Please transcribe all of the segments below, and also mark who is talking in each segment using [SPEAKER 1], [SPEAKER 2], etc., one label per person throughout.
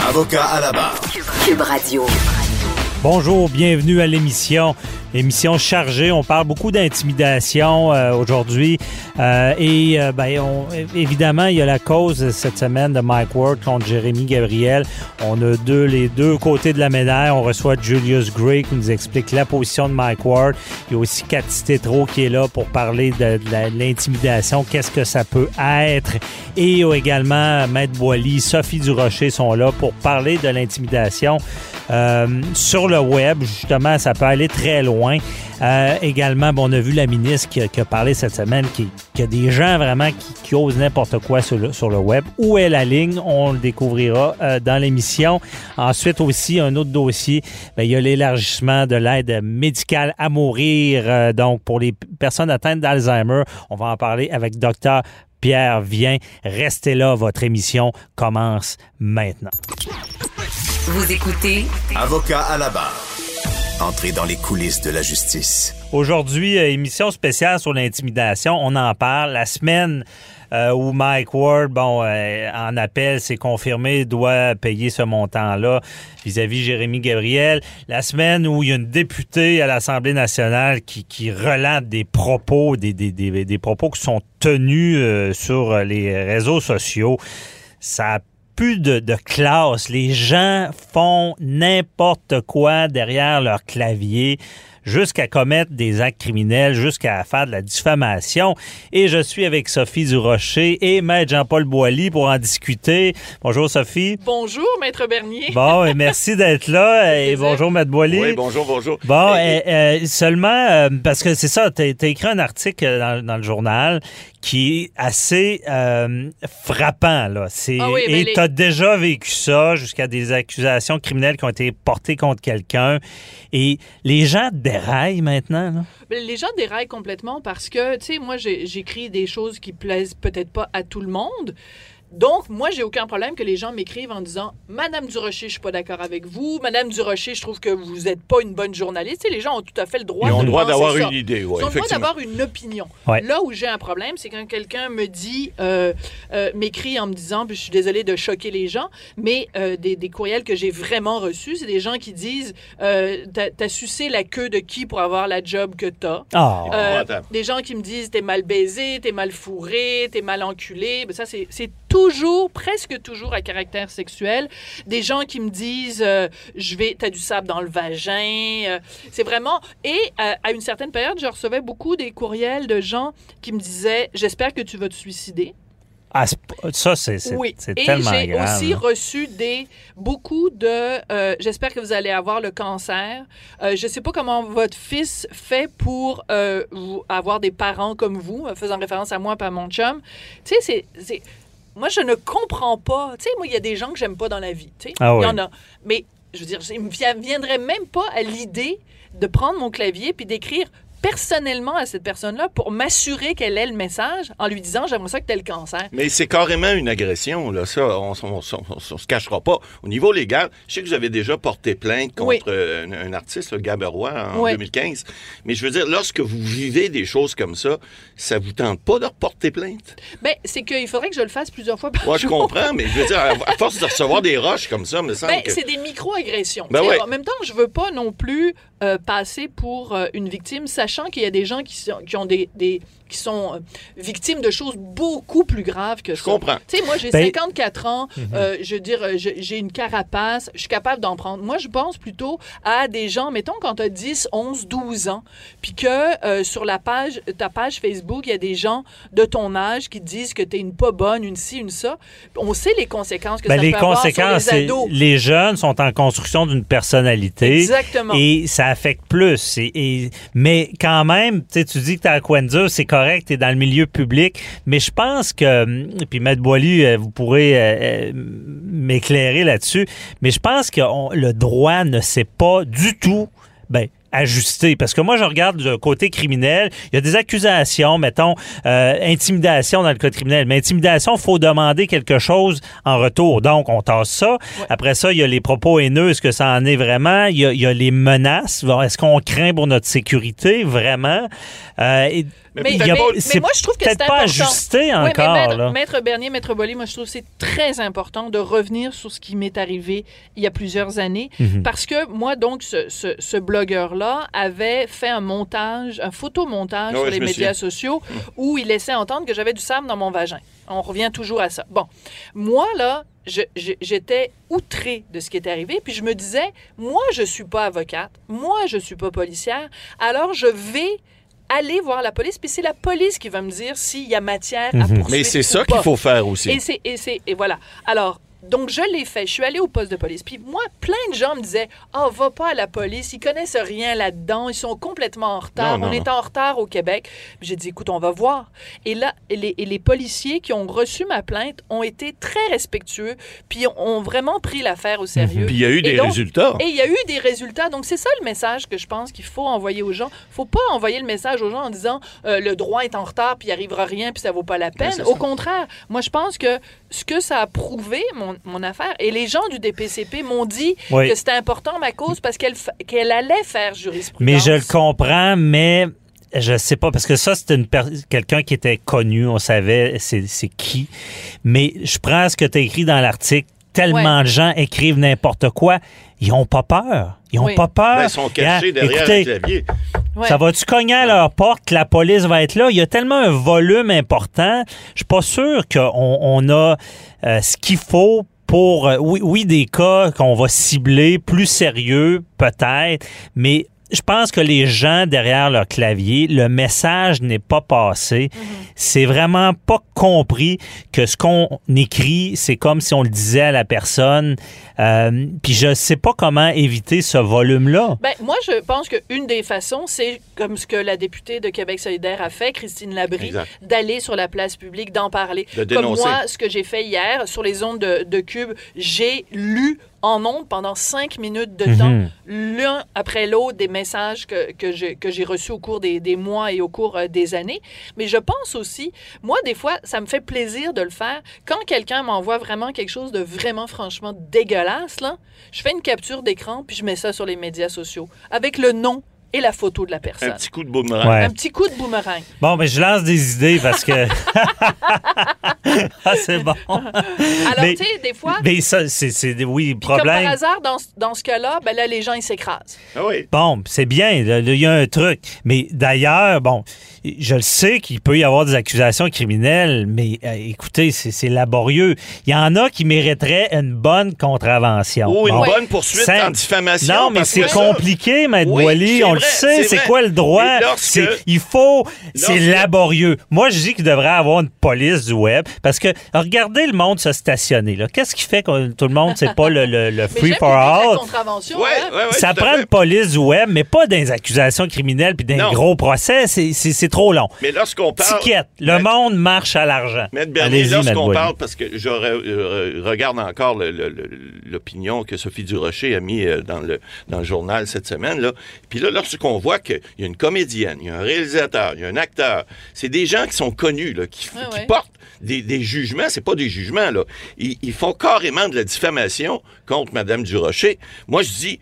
[SPEAKER 1] Avocat à la barre.
[SPEAKER 2] Cube Radio.
[SPEAKER 3] Bonjour, bienvenue à l'émission. Émission chargée, on parle beaucoup d'intimidation euh, aujourd'hui euh, et euh, ben, on, évidemment il y a la cause cette semaine de Mike Ward contre Jérémy Gabriel. On a deux les deux côtés de la médaille. On reçoit Julius Gray qui nous explique la position de Mike Ward. Il y a aussi Cathy Tétro qui est là pour parler de, l'intimidation, qu'est-ce que ça peut être? Et il y a également Maître Boily, Sophie Durocher sont là pour parler de l'intimidation. sur le web, justement, ça peut aller très loin. Euh, également, bon, on a vu la ministre qui, a parlé cette semaine, qui, y a des gens vraiment qui, osent n'importe quoi sur le, sur le, web. Où est la ligne? On le découvrira euh, dans l'émission. Ensuite aussi, un autre dossier, ben, il y a l'élargissement de l'aide médicale à mourir. Euh, donc, pour les personnes atteintes d'Alzheimer, on va en parler avec docteur Pierre Vient. Restez là, votre émission commence maintenant.
[SPEAKER 2] Vous écoutez
[SPEAKER 1] Avocat à la barre. Entrer dans les coulisses de la justice.
[SPEAKER 3] Aujourd'hui, euh, émission spéciale sur l'intimidation. On en parle. La semaine euh, où Mike Ward, bon, euh, en appel, c'est confirmé, doit payer ce montant-là vis-à-vis Jérémy Gabriel. La semaine où il y a une députée à l'Assemblée nationale qui, qui relate des propos, des, des, des, propos qui sont tenus sur les réseaux sociaux. Ça a plus de, classe. Les gens font n'importe quoi derrière leur clavier jusqu'à commettre des actes criminels, jusqu'à faire de la diffamation. Et je suis avec Sophie Durocher et Maître Jean-Paul Boilly pour en discuter. Bonjour Sophie.
[SPEAKER 4] Bonjour Maître Bernier.
[SPEAKER 3] Bon, et merci d'être là. et bonjour Maître Boilly.
[SPEAKER 5] Oui, bonjour, bonjour.
[SPEAKER 3] Bon, et, seulement, euh, parce que c'est ça, tu as, écrit un article dans, le journal qui est assez euh, frappant. Là. C'est,
[SPEAKER 4] ah ben
[SPEAKER 3] et tu as déjà vécu ça jusqu'à des accusations criminelles qui ont été portées contre quelqu'un. Et les gens déraillent maintenant.
[SPEAKER 4] Ben, les gens déraillent complètement parce que, tu sais, moi, j'écris des choses qui plaisent peut-être pas à tout le monde. Donc, moi, j'ai aucun problème que les gens m'écrivent en disant Madame Durocher, je suis pas d'accord avec vous. Madame Durocher, je trouve que vous n'êtes pas une bonne journaliste. les gens ont tout à fait le droit
[SPEAKER 5] Ils ont
[SPEAKER 4] le
[SPEAKER 5] droit d'avoir une idée. Ouais,
[SPEAKER 4] Ils ont le droit d'avoir une opinion. Là où j'ai un problème, c'est quand quelqu'un me dit, euh, euh, m'écrit en me disant, puis je suis désolée de choquer les gens, mais euh, des, des, courriels que j'ai vraiment reçus, c'est des gens qui disent T'as as sucé la queue de qui pour avoir la job que t'as?
[SPEAKER 3] As
[SPEAKER 4] oh. Des gens qui me disent T'es mal baisé, t'es mal fourré, t'es mal enculé. Ben, ça, c'est toujours, presque toujours à caractère sexuel. Des gens qui me disent, euh, je vais, t'as du sable dans le vagin. Euh, c'est vraiment. Et euh, à une certaine période, je recevais beaucoup des courriels de gens qui me disaient, j'espère que tu vas te suicider.
[SPEAKER 3] Ah, ça, c'est
[SPEAKER 4] oui.
[SPEAKER 3] tellement.
[SPEAKER 4] Et j'ai aussi reçu des, beaucoup de... J'espère que vous allez avoir le cancer. je ne sais pas comment votre fils fait pour avoir des parents comme vous, faisant référence à moi et à mon chum. Tu sais, c'est moi, je ne comprends pas. Tu sais, moi, il y a des gens que j'aime pas dans la vie. Tu sais,
[SPEAKER 3] ah
[SPEAKER 4] il y en a. Mais je veux dire, il me viendrait même pas à l'idée de prendre mon clavier puis d'écrire personnellement à cette personne-là pour m'assurer qu'elle ait le message en lui disant j'aimerais ça que tu aies le cancer.
[SPEAKER 5] Mais c'est carrément une agression, là. Ça, on, on, se cachera pas. Au niveau légal, je sais que vous avez déjà porté plainte contre euh, un, artiste, le Gaberois, en 2015. Mais je veux dire, lorsque vous vivez des choses comme ça, ça vous tente pas de reporter plainte?
[SPEAKER 4] Bien, c'est qu'il faudrait que je le fasse plusieurs fois par
[SPEAKER 5] Moi, je comprends, mais je veux dire, à, force de recevoir des roches comme ça, me semble
[SPEAKER 4] ben,
[SPEAKER 5] que...
[SPEAKER 4] c'est des micro-agressions.
[SPEAKER 5] Ben
[SPEAKER 4] en même temps, je veux pas non plus euh, passer pour euh, une victime, sachant qu'il y a des gens qui, ont des qui sont euh, victimes de choses beaucoup plus graves que
[SPEAKER 5] ça. Je comprends.
[SPEAKER 4] Tu sais, moi, j'ai 54 ben, ans, mhm. euh, je veux dire, euh, j'ai une carapace, je suis capable d'en prendre. Moi, je pense plutôt à des gens, mettons, quand tu as 10, 11, 12 ans, puis que sur la page, ta page Facebook, il y a des gens de ton âge qui disent que tu es une pas bonne, une ci, une ça. On sait les conséquences que
[SPEAKER 3] ben,
[SPEAKER 4] ça
[SPEAKER 3] les
[SPEAKER 4] peut
[SPEAKER 3] conséquences,
[SPEAKER 4] avoir sur les ados.
[SPEAKER 3] Les jeunes sont en construction d'une personnalité.
[SPEAKER 4] Exactement.
[SPEAKER 3] Et ça affecte plus. Et, mais quand même, tu dis que tu as à quoi c'est correct, tu es dans le milieu public, mais je pense que, hum, puis Maître Boily, euh, vous pourrez euh, euh, m'éclairer là-dessus. Mais je pense que le droit ne sait pas du tout. Ben, Parce que moi, je regarde le côté criminel. Il y a des accusations, mettons, euh, intimidation dans le code criminel. Mais intimidation, faut demander quelque chose en retour. Donc, on tasse ça. Après ça, il y a les propos haineux. Est-ce que ça en est vraiment? Il y a, les menaces. Est-ce qu'on craint pour notre sécurité? Vraiment?
[SPEAKER 4] Euh, mais, moi, je trouve que c'est
[SPEAKER 3] pas ajusté encore.
[SPEAKER 4] maître, Bernier, Maître Bolly, moi, je trouve que c'est très important de revenir sur ce qui m'est arrivé il y a plusieurs années. Mhm. Parce que moi, donc, ce, ce, blogueur-là avait fait un montage, un photomontage sur les médias sociaux où il laissait entendre que j'avais du sable dans mon vagin. On revient toujours à ça. Bon, moi, là, j'étais outrée de ce qui est arrivé, puis je me disais, moi, je suis pas avocate, moi, je suis pas policière, alors je vais aller voir la police, puis c'est la police qui va me dire s'il y a matière à mhm. poursuivre.
[SPEAKER 5] Mais c'est ça qu'il faut faire aussi.
[SPEAKER 4] Et c'est et, et voilà. Alors donc, je l'ai fait. Je suis allée au poste de police. Puis moi, plein de gens me disaient Ah, oh, va pas à la police. Ils connaissent rien là-dedans. Ils sont complètement en retard. on est en retard au Québec. J'ai dit Écoute, on va voir. Et là, les, les, policiers qui ont reçu ma plainte ont été très respectueux. Puis ont vraiment pris l'affaire au sérieux.
[SPEAKER 5] Puis il y a eu des résultats.
[SPEAKER 4] Et il y a eu des résultats. Donc, c'est ça le message que je pense qu'il faut envoyer aux gens. faut pas envoyer le message aux gens en disant euh, Le droit est en retard, puis il arrivera rien, puis ça vaut pas la peine. au contraire, moi, je pense que ce que ça a prouvé, mon, mon affaire, et les gens du DPCP m'ont dit que c'était important ma cause parce qu'elle qu'elle allait faire jurisprudence.
[SPEAKER 3] Mais je le comprends, mais je sais pas parce que ça c'est une quelqu'un qui était connu, on savait c'est qui. Mais je prends ce que tu as écrit dans l'article. Tellement de gens écrivent n'importe quoi, ils ont pas peur. Ils ont pas peur.
[SPEAKER 5] Ben, ils sont cachés derrière le clavier.
[SPEAKER 3] Ça va-tu cogner à leur porte? La police va être là? Il y a tellement un volume important. Je suis pas sûr qu'on on a euh, ce qu'il faut pour, euh, oui, oui, des cas qu'on va cibler plus sérieux, peut-être, mais je pense que les gens derrière leur clavier, le message n'est pas passé. Mhm. C'est vraiment pas compris que ce qu'on écrit, c'est comme si on le disait à la personne. Euh, puis je sais pas comment éviter ce volume-là.
[SPEAKER 4] Ben, moi, je pense qu'une des façons, c'est comme ce que la députée de Québec solidaire a fait, Christine Labrie, d'aller sur la place publique, d'en parler. comme moi, ce que j'ai fait hier sur les ondes de, de Cube, j'ai lu en ondes pendant cinq minutes de temps, mhm. l'un après l'autre, des messages que, que j'ai reçus au cours des, des, mois et au cours euh, des années. Mais je pense aussi, moi, des fois, ça me fait plaisir de le faire. Quand quelqu'un m'envoie vraiment quelque chose de vraiment, franchement dégueulasse, là, je fais une capture d'écran puis je mets ça sur les médias sociaux avec le nom et la photo de la personne.
[SPEAKER 5] Un petit coup de boomerang.
[SPEAKER 4] Un petit coup de boomerang.
[SPEAKER 3] Bon, mais je lance des idées parce que. ah, c'est bon.
[SPEAKER 4] Alors, tu sais, des fois.
[SPEAKER 3] Mais ça, c'est. Oui, problème. Comme
[SPEAKER 4] par hasard, dans, dans ce cas-là, ben là, les gens, ils s'écrasent.
[SPEAKER 5] Ah oui.
[SPEAKER 3] Bon, c'est bien. Il y a un truc. Mais d'ailleurs, bon, je le sais qu'il peut y avoir des accusations criminelles, mais euh, écoutez, c'est laborieux. Il y en a qui mériteraient une bonne contravention.
[SPEAKER 5] Ou une bonne poursuite en diffamation.
[SPEAKER 3] Non, mais c'est compliqué, Maître oui, On le sait, c'est quoi le droit? Il faut... C'est laborieux. Moi, je dis qu'il devrait avoir une police du web, parce que regardez le monde se stationner. Qu'est-ce qui fait que tout le monde, c'est pas le, le, free for all?
[SPEAKER 4] Hein?
[SPEAKER 3] ça prend une police du web, mais pas des accusations criminelles puis d'un gros procès. C'est trop long.
[SPEAKER 5] Mais lorsqu'on parle.
[SPEAKER 3] Le monde marche à l'argent.
[SPEAKER 5] Mais lorsqu'on parle, parce que je regarde encore l'opinion que Sophie Durocher a mis euh, dans le, dans le journal cette semaine, là. Puis là, lorsqu'on voit qu'il y a une comédienne, il y a un réalisateur, il y a un acteur, c'est des gens qui sont connus, là, qui, portent des, des, jugements, c'est pas des jugements, là. Ils, ils, font carrément de la diffamation contre Mme Durocher. Moi, je dis,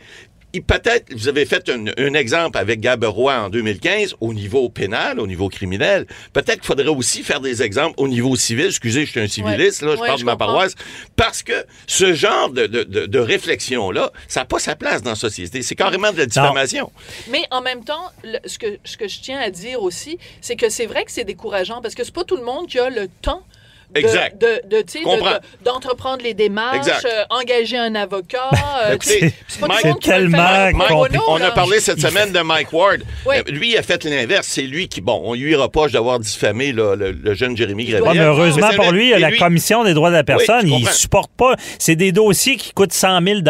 [SPEAKER 5] peut-être, vous avez fait un, exemple avec Gaberoy en 2015 au niveau pénal, au niveau criminel. Peut-être qu'il faudrait aussi faire des exemples au niveau civil. Excusez, je suis un civiliste, là, je parle de ma paroisse. Parce que ce genre de, de, de, réflexion-là, ça n'a pas sa place dans la société. C'est carrément de la diffamation.
[SPEAKER 4] Mais en même temps, ce, que, ce que je tiens à dire aussi, c'est que c'est vrai que c'est décourageant parce que c'est pas tout le monde qui a le temps
[SPEAKER 5] Exact.
[SPEAKER 4] De, de, d'entreprendre les démarches, euh, engager un avocat. Euh, c'est
[SPEAKER 3] tellement
[SPEAKER 5] On a parlé cette semaine de Mike Ward. Euh, lui, il a fait l'inverse. C'est lui qui, bon, on lui reproche d'avoir diffamé le, jeune Jérémy Grévy.
[SPEAKER 3] heureusement pour lui, la Commission des droits de la personne, il supporte pas. C'est des dossiers qui coûtent 100 000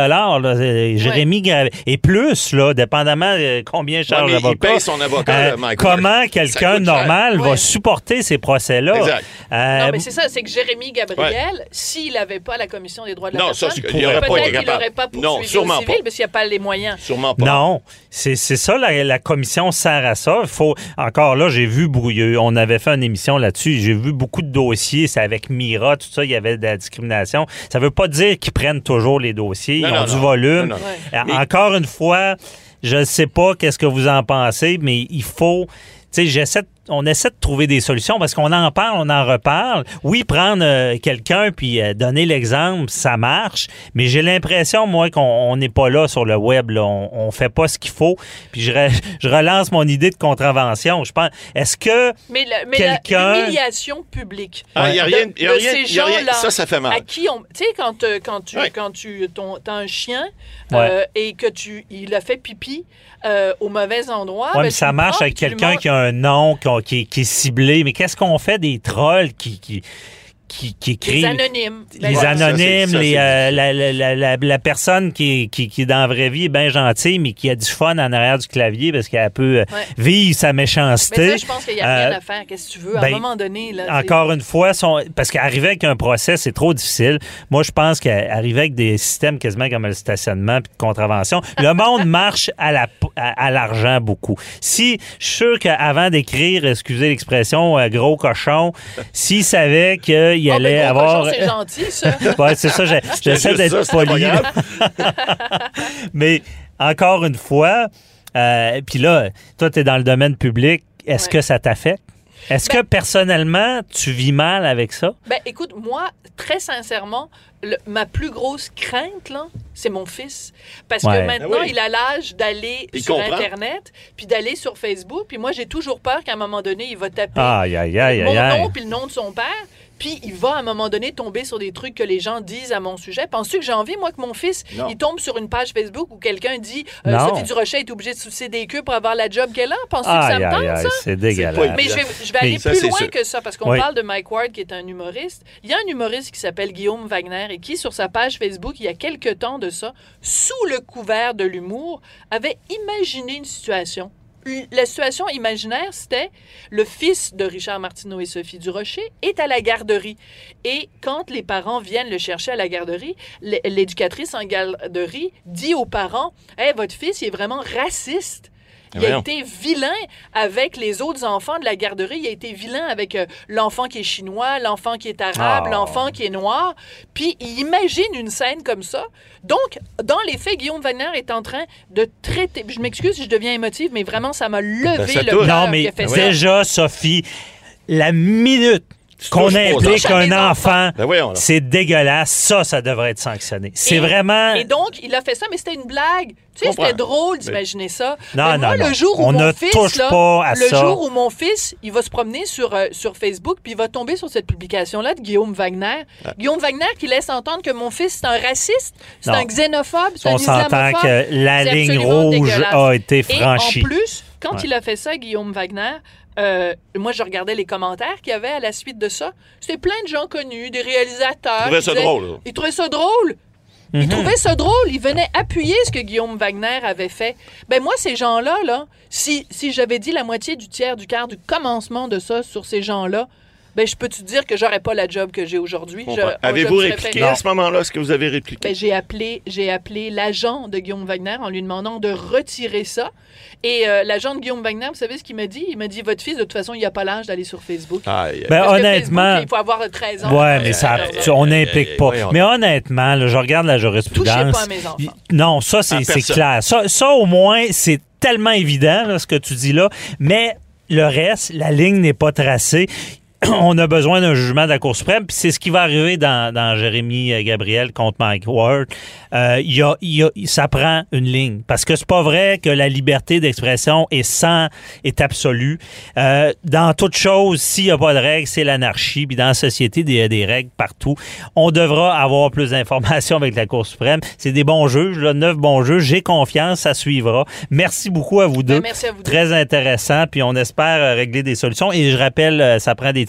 [SPEAKER 3] Jérémy Et plus, là, dépendamment de combien charge l'avocat.
[SPEAKER 5] Il paye son avocat,
[SPEAKER 3] Comment quelqu'un normal va supporter ces procès-là?
[SPEAKER 5] Exact.
[SPEAKER 4] non, mais c'est ça c'est que Jérémy Gabriel, s'il n'avait pas la commission des droits de la
[SPEAKER 5] Non, ça,
[SPEAKER 4] personne,
[SPEAKER 5] il pas été capable.
[SPEAKER 4] n'aurait pas
[SPEAKER 5] Non,
[SPEAKER 4] poursuivi
[SPEAKER 5] sûrement
[SPEAKER 4] au civil
[SPEAKER 5] pas.
[SPEAKER 4] parce qu'il n'y a pas les moyens.
[SPEAKER 5] Sûrement pas.
[SPEAKER 3] Non, c'est c'est ça, la, la commission sert à ça. Faut Encore là, j'ai vu, eu- on avait fait une émission là-dessus, j'ai vu beaucoup de dossiers, c'est avec Mira, tout ça, il y avait de la discrimination. Ça veut pas dire qu'ils prennent toujours les dossiers,
[SPEAKER 5] Non,
[SPEAKER 3] ils ont
[SPEAKER 5] non,
[SPEAKER 3] du
[SPEAKER 5] non.
[SPEAKER 3] volume.
[SPEAKER 5] Non, non.
[SPEAKER 3] Euh,
[SPEAKER 5] Mais-
[SPEAKER 3] Encore une fois, je ne sais pas qu'est-ce que vous en pensez, mais il faut... Tu sais, j'essaie de- on essaie de trouver des solutions parce qu'on en parle, on en reparle. Oui, prendre euh, quelqu'un puis euh, donner l'exemple, ça marche, mais j'ai l'impression, moi, qu'on on n'est pas là sur le web. là. On, on fait pas ce qu'il faut. Puis je, re- je relance mon idée de contravention. Je pense, est-ce que
[SPEAKER 4] Mais, le- mais la-
[SPEAKER 3] Quelqu'un-
[SPEAKER 4] l'humiliation publique.
[SPEAKER 5] Ah, il n'y a rien. y a
[SPEAKER 4] de
[SPEAKER 5] rien-
[SPEAKER 4] ces
[SPEAKER 5] il y a rien-
[SPEAKER 4] gens-là
[SPEAKER 5] Ça, ça fait mal.
[SPEAKER 4] À qui on. Tu sais, quand, euh, quand tu,
[SPEAKER 5] Ouais.
[SPEAKER 4] quand tu ton, as un chien
[SPEAKER 3] Ouais.
[SPEAKER 4] euh, et que tu il a fait pipi euh, au mauvais endroit.
[SPEAKER 3] Ouais,
[SPEAKER 4] ben,
[SPEAKER 3] mais ça marche avec quelqu'un qui a un nom qui, qui- est ciblé. Mais qu'est-ce qu'on fait des trolls qui, qui, qui écrivent?
[SPEAKER 4] Les anonymes. Ben,
[SPEAKER 3] les
[SPEAKER 5] Ouais, ça,
[SPEAKER 3] anonymes,
[SPEAKER 5] ça,
[SPEAKER 3] les, euh, la, la- la- la- la personne qui, qui, qui, dans la vraie vie, est bien gentille, mais qui a du fun en arrière du clavier parce qu'elle peut euh,
[SPEAKER 4] Ouais.
[SPEAKER 3] vivre sa
[SPEAKER 4] Mais
[SPEAKER 3] méchanceté.
[SPEAKER 4] ça, je pense qu'il n'y a rien
[SPEAKER 3] Euh,
[SPEAKER 4] à faire. Qu'est-ce que tu veux? À
[SPEAKER 3] ben,
[SPEAKER 4] un moment donné, là.
[SPEAKER 3] Encore une fois, son- parce qu'arriver avec un procès, c'est trop difficile. Moi, je pense qu'arriver avec des systèmes quasiment comme le stationnement puis de contravention, le monde marche à la à, à l'argent beaucoup. Si je suis sûr qu'avant d'écrire, excusez l'expression, gros cochon, s'il savait qu'il
[SPEAKER 4] Oh, ben,
[SPEAKER 3] allait
[SPEAKER 4] gros
[SPEAKER 3] avoir
[SPEAKER 4] C'est gentil, ça.
[SPEAKER 3] Ouais, c'est ça, j'essaie d'être poli. Mais encore une fois, euh, puis là, toi, tu es dans le domaine public, est-ce
[SPEAKER 4] Ouais.
[SPEAKER 3] que ça t'affecte? Est-ce
[SPEAKER 4] Ben-
[SPEAKER 3] que personnellement, tu vis mal avec ça?
[SPEAKER 4] Ben, écoute, moi, très sincèrement, le- ma plus grosse crainte, là, c'est mon fils. Parce
[SPEAKER 3] Ouais.
[SPEAKER 4] que maintenant,
[SPEAKER 5] Ah oui.
[SPEAKER 4] il a l'âge d'aller
[SPEAKER 5] Il
[SPEAKER 4] sur
[SPEAKER 5] comprend.
[SPEAKER 4] Internet, puis d'aller sur Facebook. Puis moi, j'ai toujours peur qu'à un moment donné, il va taper
[SPEAKER 3] Aïe, aïe, aïe,
[SPEAKER 4] mon nom puis le nom de son père. Puis il va à un moment donné tomber sur des trucs que les gens disent à mon sujet. Penses-tu que j'ai envie, moi, que mon fils,
[SPEAKER 5] Non.
[SPEAKER 4] il tombe sur une page Facebook où quelqu'un dit euh. Sophie Durocher est obligée de sucer des queues pour avoir la job qu'elle a? Penses-tu que ça me tente, ça?
[SPEAKER 3] c'est dégueulasse.
[SPEAKER 4] Mais je vais, je vais aller
[SPEAKER 5] ça,
[SPEAKER 4] plus loin
[SPEAKER 5] sûr.
[SPEAKER 4] que ça, parce qu'on
[SPEAKER 3] Oui.
[SPEAKER 4] parle de Mike Ward, qui est un humoriste. Il y a un humoriste qui s'appelle Guillaume Wagner et qui, sur sa page Facebook, il y a quelques temps de ça, sous le couvert de l'humour, avait imaginé une situation. La situation imaginaire, c'était le fils de Richard Martineau et Sophie Durocher est à la garderie. Et quand les parents viennent le chercher à la garderie, l'éducatrice en garderie dit aux parents Hey, votre fils, il est vraiment raciste. Il a été vilain avec les autres enfants de la garderie. Il a été vilain avec euh, l'enfant qui est chinois, l'enfant qui est arabe,
[SPEAKER 3] Ah.
[SPEAKER 4] l'enfant qui est noir. Puis il imagine une scène comme ça. Donc, dans les faits, Guillaume Wagner est en train de traiter. Je m'excuse si je deviens émotive, mais vraiment, ça m'a levé
[SPEAKER 5] Ben, ça
[SPEAKER 4] le cœur
[SPEAKER 3] Non, mais
[SPEAKER 4] qu'il a fait ça.
[SPEAKER 3] déjà, Sophie, la minute qu'on implique un enfant,
[SPEAKER 5] Ben
[SPEAKER 3] c'est dégueulasse. Ça, ça devrait être sanctionné. C'est
[SPEAKER 4] Et-
[SPEAKER 3] vraiment...
[SPEAKER 4] Et donc, il a fait ça, mais c'était une blague. Tu sais, c'était drôle d'imaginer ça.
[SPEAKER 3] Non,
[SPEAKER 4] Mais moi,
[SPEAKER 3] non, non.
[SPEAKER 4] le jour où
[SPEAKER 3] On
[SPEAKER 4] mon
[SPEAKER 3] ne
[SPEAKER 4] fils,
[SPEAKER 3] touche
[SPEAKER 4] là,
[SPEAKER 3] pas à
[SPEAKER 4] le
[SPEAKER 3] ça.
[SPEAKER 4] jour où mon fils, il va se promener sur, euh, sur Facebook, puis il va tomber sur cette publication-là de Guillaume Wagner. Guillaume Wagner qui laisse entendre que mon fils, c'est un raciste, c'est un xénophobe, c'est un
[SPEAKER 3] On s'entend
[SPEAKER 4] islamophobe.
[SPEAKER 3] que la ligne rouge a été
[SPEAKER 4] Et
[SPEAKER 3] franchie.
[SPEAKER 4] en plus, quand
[SPEAKER 3] Ouais.
[SPEAKER 4] il a fait ça, Guillaume Wagner, euh, moi, je regardais les commentaires qu'il y avait à la suite de ça. C'était plein de gens connus, des réalisateurs.
[SPEAKER 5] Ils trouvaient ça
[SPEAKER 4] disaient-
[SPEAKER 5] drôle, là.
[SPEAKER 4] Ils trouvaient ça drôle. Ils
[SPEAKER 3] Mhm.
[SPEAKER 4] trouvaient ça drôle. Ils venaient appuyer ce que Guillaume Wagner avait fait. Ben moi, ces gens-là, là, si, si j'avais dit la moitié du tiers, du quart, du commencement de ça sur ces gens-là, ben je peux te dire que j'aurais pas la job que j'ai aujourd'hui?
[SPEAKER 5] Avez-vous répliqué à ce moment-là? Est-ce que vous avez répliqué?
[SPEAKER 4] ben, j'ai appelé, j'ai appelé l'agent de Guillaume Wagner en lui demandant de retirer ça. Et euh, l'agent de Guillaume Wagner, vous savez ce qu'il m'a dit? Il m'a dit, votre fils, de toute façon, il n'a pas l'âge d'aller sur Facebook.
[SPEAKER 3] Ben,
[SPEAKER 4] Parce que
[SPEAKER 3] honnêtement...
[SPEAKER 4] Facebook, il faut avoir 13 ans.
[SPEAKER 3] Ouais, mais ça, tu- on n'implique pas. Mais honnêtement, là, je regarde la jurisprudence.
[SPEAKER 4] Touchez pas à mes enfants.
[SPEAKER 3] Non, ça, c'est clair. Ça, ça, au moins, c'est tellement évident, là, ce que tu dis là. Mais le reste, la ligne n'est pas tracée. On a besoin d'un jugement de la Cour suprême, puis c'est ce qui va arriver dans, dans Jérémy euh, Gabriel contre Mike Ward. Euh, il y a, il y a- ça prend une ligne. Parce que c'est pas vrai que la liberté d'expression est sans, est absolue. Euh, dans toute chose, s'il n'y a pas de règles, c'est l'anarchie. Puis dans la société, il y a des règles partout. On devra avoir plus d'informations avec la Cour suprême. C'est des bons juges, là, neuf bons juges. J'ai confiance, ça suivra. Merci beaucoup à vous deux.
[SPEAKER 4] Ben, merci à vous deux.
[SPEAKER 3] Très intéressant. Puis on espère euh, régler des solutions. Et je rappelle, euh, ça prend des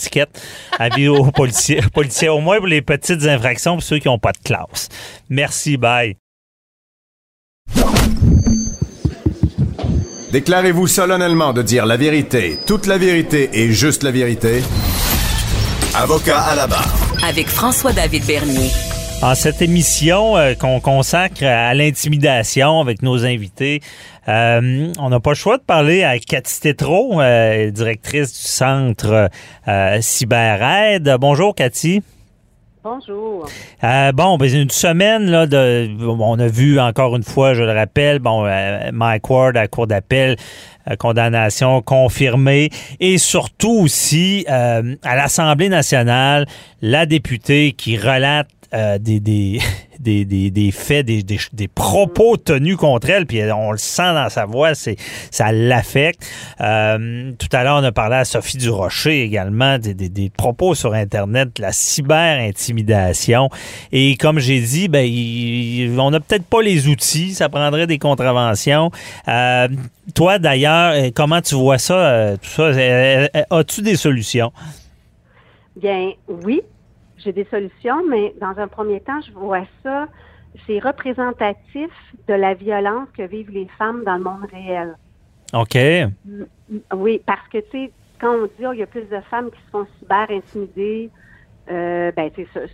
[SPEAKER 3] vie aux policiers, policiers, au moins pour les petites infractions, pour ceux qui n'ont pas de classe. Merci, bye.
[SPEAKER 1] Déclarez-vous solennellement de dire la vérité, toute la vérité et juste la vérité. Avocat à la barre.
[SPEAKER 2] Avec François-David Bernier.
[SPEAKER 3] En cette émission euh, qu'on consacre à l'intimidation avec nos invités, euh, on n'a pas le choix de parler à Cathy Tétrault, euh, directrice du centre CyberAide. Bonjour Cathy.
[SPEAKER 6] Bonjour.
[SPEAKER 3] bon, ben, une semaine là de, on a vu encore une fois, je le rappelle, bon, Mike Ward à cour d'appel euh, condamnation confirmée. Et surtout aussi, à l'Assemblée nationale, la députée qui relate euh, des, des, des, des, faits, des, des, propos tenus contre elle, puis on le sent dans sa voix, c'est ça l'affecte. Euh, tout à l'heure, on a parlé à Sophie Durocher également des, des, propos sur Internet, la cyber-intimidation. Et comme j'ai dit, ben, on n'a peut-être pas les outils, ça prendrait des contraventions. Euh, toi, d'ailleurs, comment tu vois ça, tout ça? As-tu des solutions?
[SPEAKER 6] Bien, oui, j'ai des solutions, mais dans un premier temps, je vois ça, c'est représentatif de la violence que vivent les femmes dans le monde réel.
[SPEAKER 3] OK.
[SPEAKER 6] Oui, parce que, tu sais, quand on dit, oh, il y a plus de femmes qui se font cyber-intimider, euh, ben,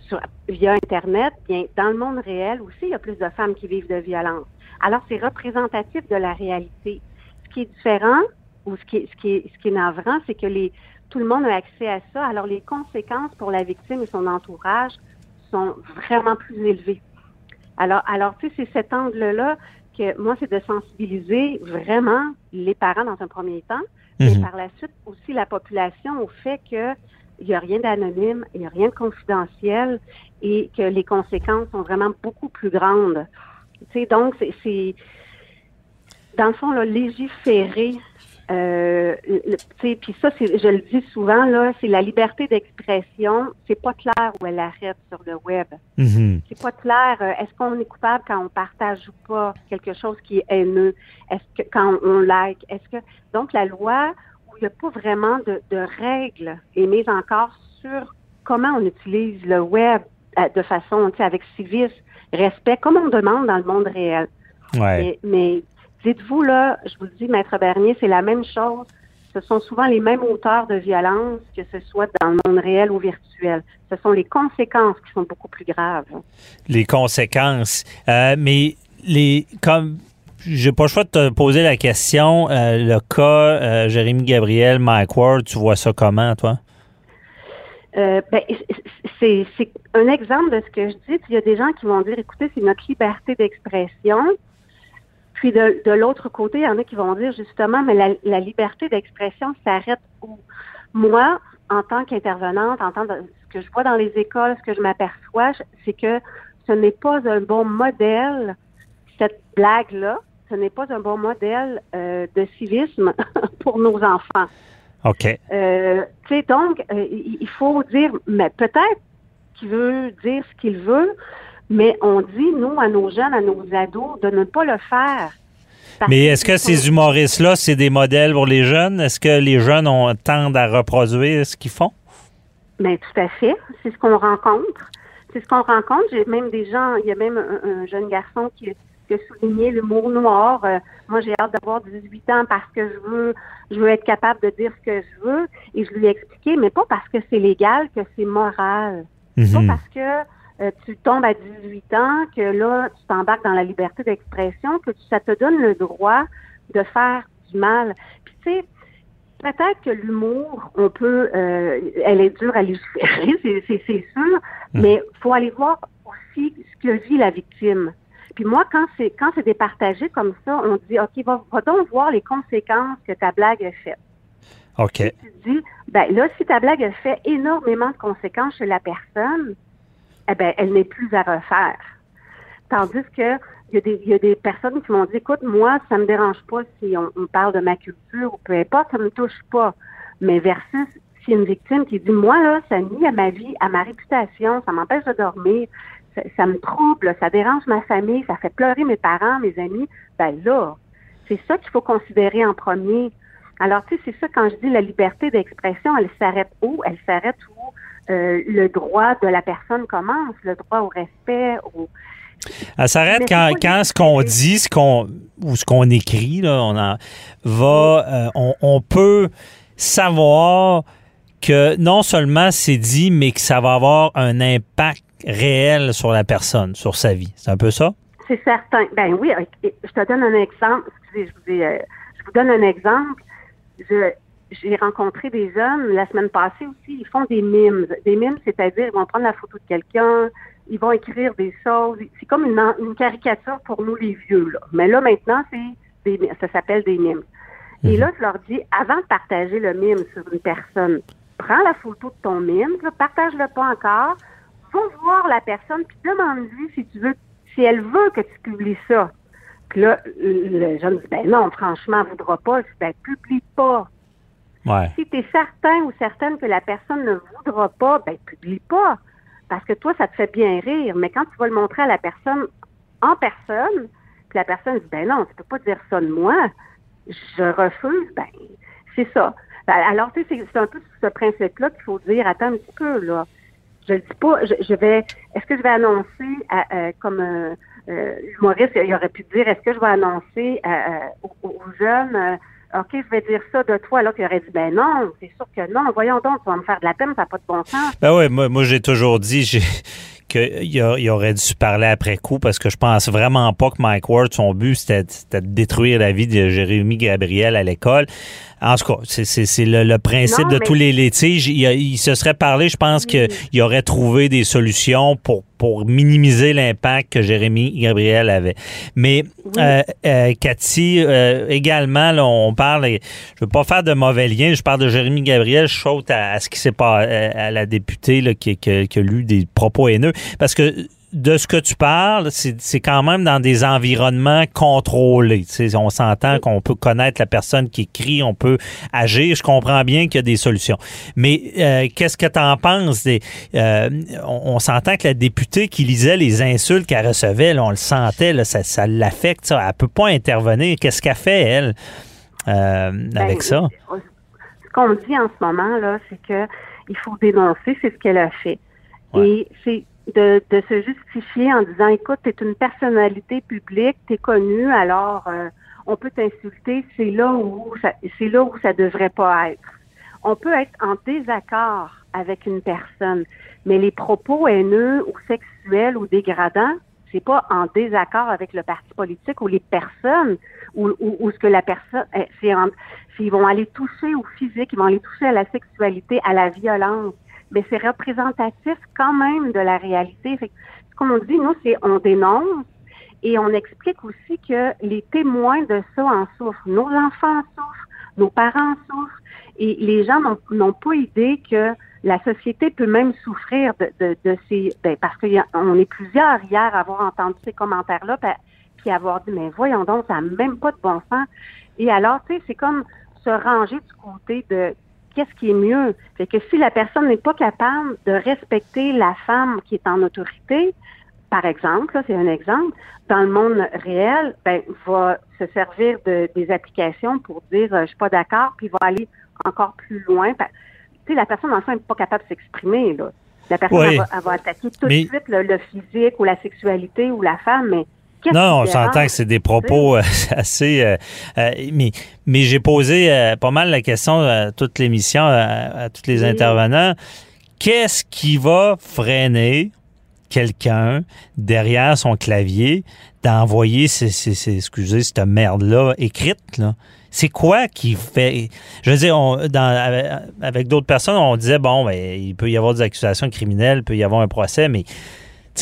[SPEAKER 6] sur, via Internet, bien, dans le monde réel aussi, il y a plus de femmes qui vivent de violence. Alors, c'est représentatif de la réalité. Ce qui est différent, ou ce qui est, ce qui est, ce qui est navrant, c'est que les, tout le monde a accès à ça. Alors, les conséquences pour la victime et son entourage sont vraiment plus élevées. Alors, alors tu sais, c'est cet angle-là que moi, c'est de sensibiliser vraiment les parents dans un premier temps, mais mhm. par la suite aussi la population au fait que il n'y a rien d'anonyme, il n'y a rien de confidentiel et que les conséquences sont vraiment beaucoup plus grandes. Tu sais, donc, c'est, dans le fond, là, légiférer euh, puis ça, je le dis souvent, là, c'est la liberté d'expression. C'est pas clair où elle arrête sur le web. Mm-hmm. C'est pas clair. Euh, est-ce qu'on est coupable quand on partage ou pas quelque chose qui est haineux? Est-ce que quand on like? Est-ce que donc la loi où il n'y a pas vraiment de, de règles est mise encore sur comment on utilise le web euh, de façon, tu sais, avec civisme, respect, comme on demande dans le monde réel.
[SPEAKER 3] Ouais.
[SPEAKER 6] mais Dites-vous, là, je vous le dis, Maître Bernier, c'est la même chose. Ce sont souvent les mêmes auteurs de violence, que ce soit dans le monde réel ou virtuel. Ce sont les conséquences qui sont beaucoup plus graves.
[SPEAKER 3] Les conséquences. Euh, mais les comme j'ai pas le choix de te poser la question. Euh, le cas euh, Jérémy Gabriel, Mike Ward, tu vois ça comment, toi?
[SPEAKER 6] ben, c'est un exemple de ce que je dis. Il y a des gens qui vont dire, écoutez, c'est notre liberté d'expression. Puis de, l'autre côté, il y en a qui vont dire justement, mais la, liberté d'expression s'arrête où? Moi, en tant qu'intervenante, en tant que ce que je vois dans les écoles, ce que je m'aperçois, c'est que ce n'est pas un bon modèle, cette blague-là, ce n'est pas un bon modèle euh, de civisme pour nos enfants.
[SPEAKER 3] OK.
[SPEAKER 6] Euh, tu sais, donc, euh, il faut dire, mais peut-être qu'il veut dire ce qu'il veut, mais on dit, nous, à nos jeunes, à nos ados, de ne pas le faire.
[SPEAKER 3] Mais est-ce que ces humoristes-là, c'est des modèles pour les jeunes? Est-ce que les jeunes ont, tendent à reproduire ce qu'ils font?
[SPEAKER 6] Bien, tout à fait. C'est ce qu'on rencontre. C'est ce qu'on rencontre. J'ai même des gens, il y a même un, jeune garçon qui, a souligné l'humour noir. Euh, moi, j'ai hâte d'avoir 18 ans parce que je veux, je veux être capable de dire ce que je veux. Et je lui ai expliqué, mais pas parce que c'est légal, que c'est moral. Pas mhm. parce que euh, tu tombes à 18 ans, que là, tu t'embarques dans la liberté d'expression, que ça te donne le droit de faire du mal. Puis tu sais, peut-être que l'humour, on peut, euh, elle est dure à légiférer, c'est sûr, mmh. mais faut aller voir aussi ce que vit la victime. Puis moi, quand c'est quand c'est départagé comme ça, on dit OK, va, va donc voir les conséquences que ta blague a faites.
[SPEAKER 3] OK.
[SPEAKER 6] tu dis, ben là, si ta blague a fait énormément de conséquences chez la personne, eh ben, elle n'est plus à refaire. Tandis que il y, a des, personnes qui m'ont dit, écoute, moi, ça me dérange pas si on, parle de ma culture ou peu importe, ça me touche pas. Mais versus si une victime qui dit, moi, là, ça nuit à ma vie, à ma réputation, ça m'empêche de dormir, ça, me trouble, ça dérange ma famille, ça fait pleurer mes parents, mes amis, ben là, c'est ça qu'il faut considérer en premier. Alors, tu sais, c'est ça quand je dis la liberté d'expression, elle s'arrête où? Elle s'arrête où? Euh, le droit de la personne commence, le droit au respect, au...
[SPEAKER 3] Elle s'arrête quand, quand ce qu'on dit, ce qu'on ou ce qu'on écrit, là, on va, euh, on, peut savoir que non seulement c'est dit, mais que ça va avoir un impact réel sur la personne, sur sa vie. C'est un peu ça?
[SPEAKER 6] C'est certain. Ben oui, je te donne un exemple. Excusez, je vous, euh, je vous donne un exemple. J'ai rencontré des jeunes la semaine passée aussi. Ils font des mimes. Des mimes, c'est-à-dire ils vont prendre la photo de quelqu'un, ils vont écrire des choses. C'est comme une, une, caricature pour nous les vieux. Là. Mais là maintenant, c'est des, ça s'appelle des mimes. Et mhm. là, je leur dis, avant de partager le mime sur une personne, prends la photo de ton mime, partage-le pas encore, va voir la personne, puis demande-lui si tu veux, si elle veut que tu publies ça. Puis là, le jeune dit, ben non, franchement, elle voudra pas. Je dis, ben, publie pas. Si tu es certain ou certaine que la personne ne voudra pas, ben, publie pas. Parce que toi, ça te fait bien rire. Mais quand tu vas le montrer à la personne en personne, puis la personne dit, ben non, tu peux pas dire ça de moi je refuse, ben, c'est ça. Ben, alors, tu sais, c'est un peu ce principe-là qu'il faut dire, attends un petit peu, là. Je ne dis pas, je, vais, est-ce que je vais annoncer, à, comme euh, euh, l'humoriste, il aurait pu dire, est-ce que je vais annoncer aux, jeunes, euh, OK, je vais dire ça de toi, là, qu'il aurait dit, ben non, c'est sûr que non, voyons donc, tu vas me faire de la peine, ça n'a pas de bon sens.
[SPEAKER 3] Ben oui, moi, moi j'ai toujours dit, j'ai qu'il aurait dû parler après coup parce que je pense vraiment pas que Mike Ward, son but, c'était de détruire la vie de Jérémy Gabriel à l'école. En tout cas, c'est le, principe de tous les litiges. Il, se serait parlé, je pense qu'il aurait trouvé des solutions pour, pour minimiser l'impact que Jérémy Gabriel avait. Mais euh, euh, Cathy, euh, également, là, on parle, je veux pas faire de mauvais lien, je parle de Jérémy Gabriel, je saute à, ce qui s'est pas à, la députée là, qui, qui, qui a lu des propos haineux. Parce que de ce que tu parles, c'est quand même dans des environnements contrôlés. on s'entend qu'on peut connaître la personne qui écrit, on peut agir. Je comprends bien qu'il y a des solutions. Mais euh, qu'est-ce que tu en penses? Des, euh, on, s'entend que la députée qui lisait les insultes qu'elle recevait, on le sentait, ça, ça l'affecte. Ça. Elle peut pas intervenir. Qu'est-ce qu'elle fait, elle, euh, ben, avec ça?
[SPEAKER 6] Ce qu'on dit en ce moment, là, c'est que il faut dénoncer, c'est ce qu'elle a fait. Et c'est de, de, se justifier en disant écoute, tu es une personnalité publique, tu es connu, alors euh, on peut t'insulter, c'est là où ça c'est là où ça devrait pas être. On peut être en désaccord avec une personne, mais les propos haineux ou sexuels ou dégradants, c'est pas en désaccord avec le parti politique ou les personnes ou, ou, ce que la personne eh, c'est ils vont aller toucher au physique, ils vont aller toucher à la sexualité, à la violence mais c'est représentatif quand même de la réalité. Fait ce qu'on dit, nous, c'est on dénonce et on explique aussi que les témoins de ça en souffrent. Nos enfants souffrent, nos parents souffrent, et les gens n'ont pas idée que la société peut même souffrir de, de, de ces... Ben, parce qu'on est plusieurs hier à avoir entendu ces commentaires-là, puis avoir dit, mais voyons donc, ça n'a même pas de bon sens. Et alors, tu sais, c'est comme se ranger du côté de qu'est-ce qui est mieux? Fait que si la personne n'est pas capable de respecter la femme qui est en autorité, par exemple, c'est un exemple, dans le monde réel, ben, va se servir de, des applications pour dire euh, je suis pas d'accord, puis va aller encore plus loin. Tu sais, la personne en soi n'est pas capable de s'exprimer. Là. La personne va, attaquer tout de suite le, physique ou la sexualité ou la femme, mais
[SPEAKER 3] non, on s'entend que c'est des propos euh, assez. Euh, euh, mais mais j'ai posé pas mal la question à toute l'émission, à, à, tous les intervenants. Qu'est-ce qui va freiner quelqu'un derrière son clavier d'envoyer ces, ces, excusez, cette merde-là écrite, là? C'est quoi qui fait. Je veux dire, dans, avec d'autres personnes, on disait, bon, ben, il peut y avoir des accusations criminelles, il peut y avoir un procès, mais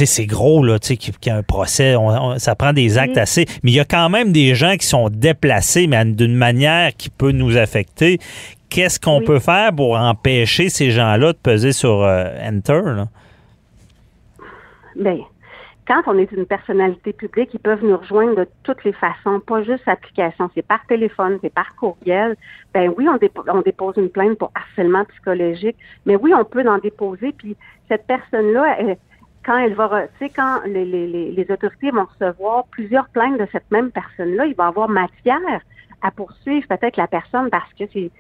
[SPEAKER 3] c'est gros, là, tu sais, qu'il y a un procès, ça prend des actes assez. Mais il y a quand même des gens qui sont déplacés, mais d'une manière qui peut nous affecter. Qu'est-ce qu'on peut faire pour empêcher ces gens-là de peser sur euh, Enter? Là?
[SPEAKER 6] Bien, quand on est une personnalité publique, ils peuvent nous rejoindre de toutes les façons, pas juste application, c'est par téléphone, c'est par courriel. Ben oui, on, on, dépose une plainte pour harcèlement psychologique, mais oui, on peut en déposer. Puis cette personne-là, elle, quand elle va, tu sais, quand les, les, les, autorités vont recevoir plusieurs plaintes de cette même personne-là, il va avoir matière à poursuivre peut-être la personne parce que c'est.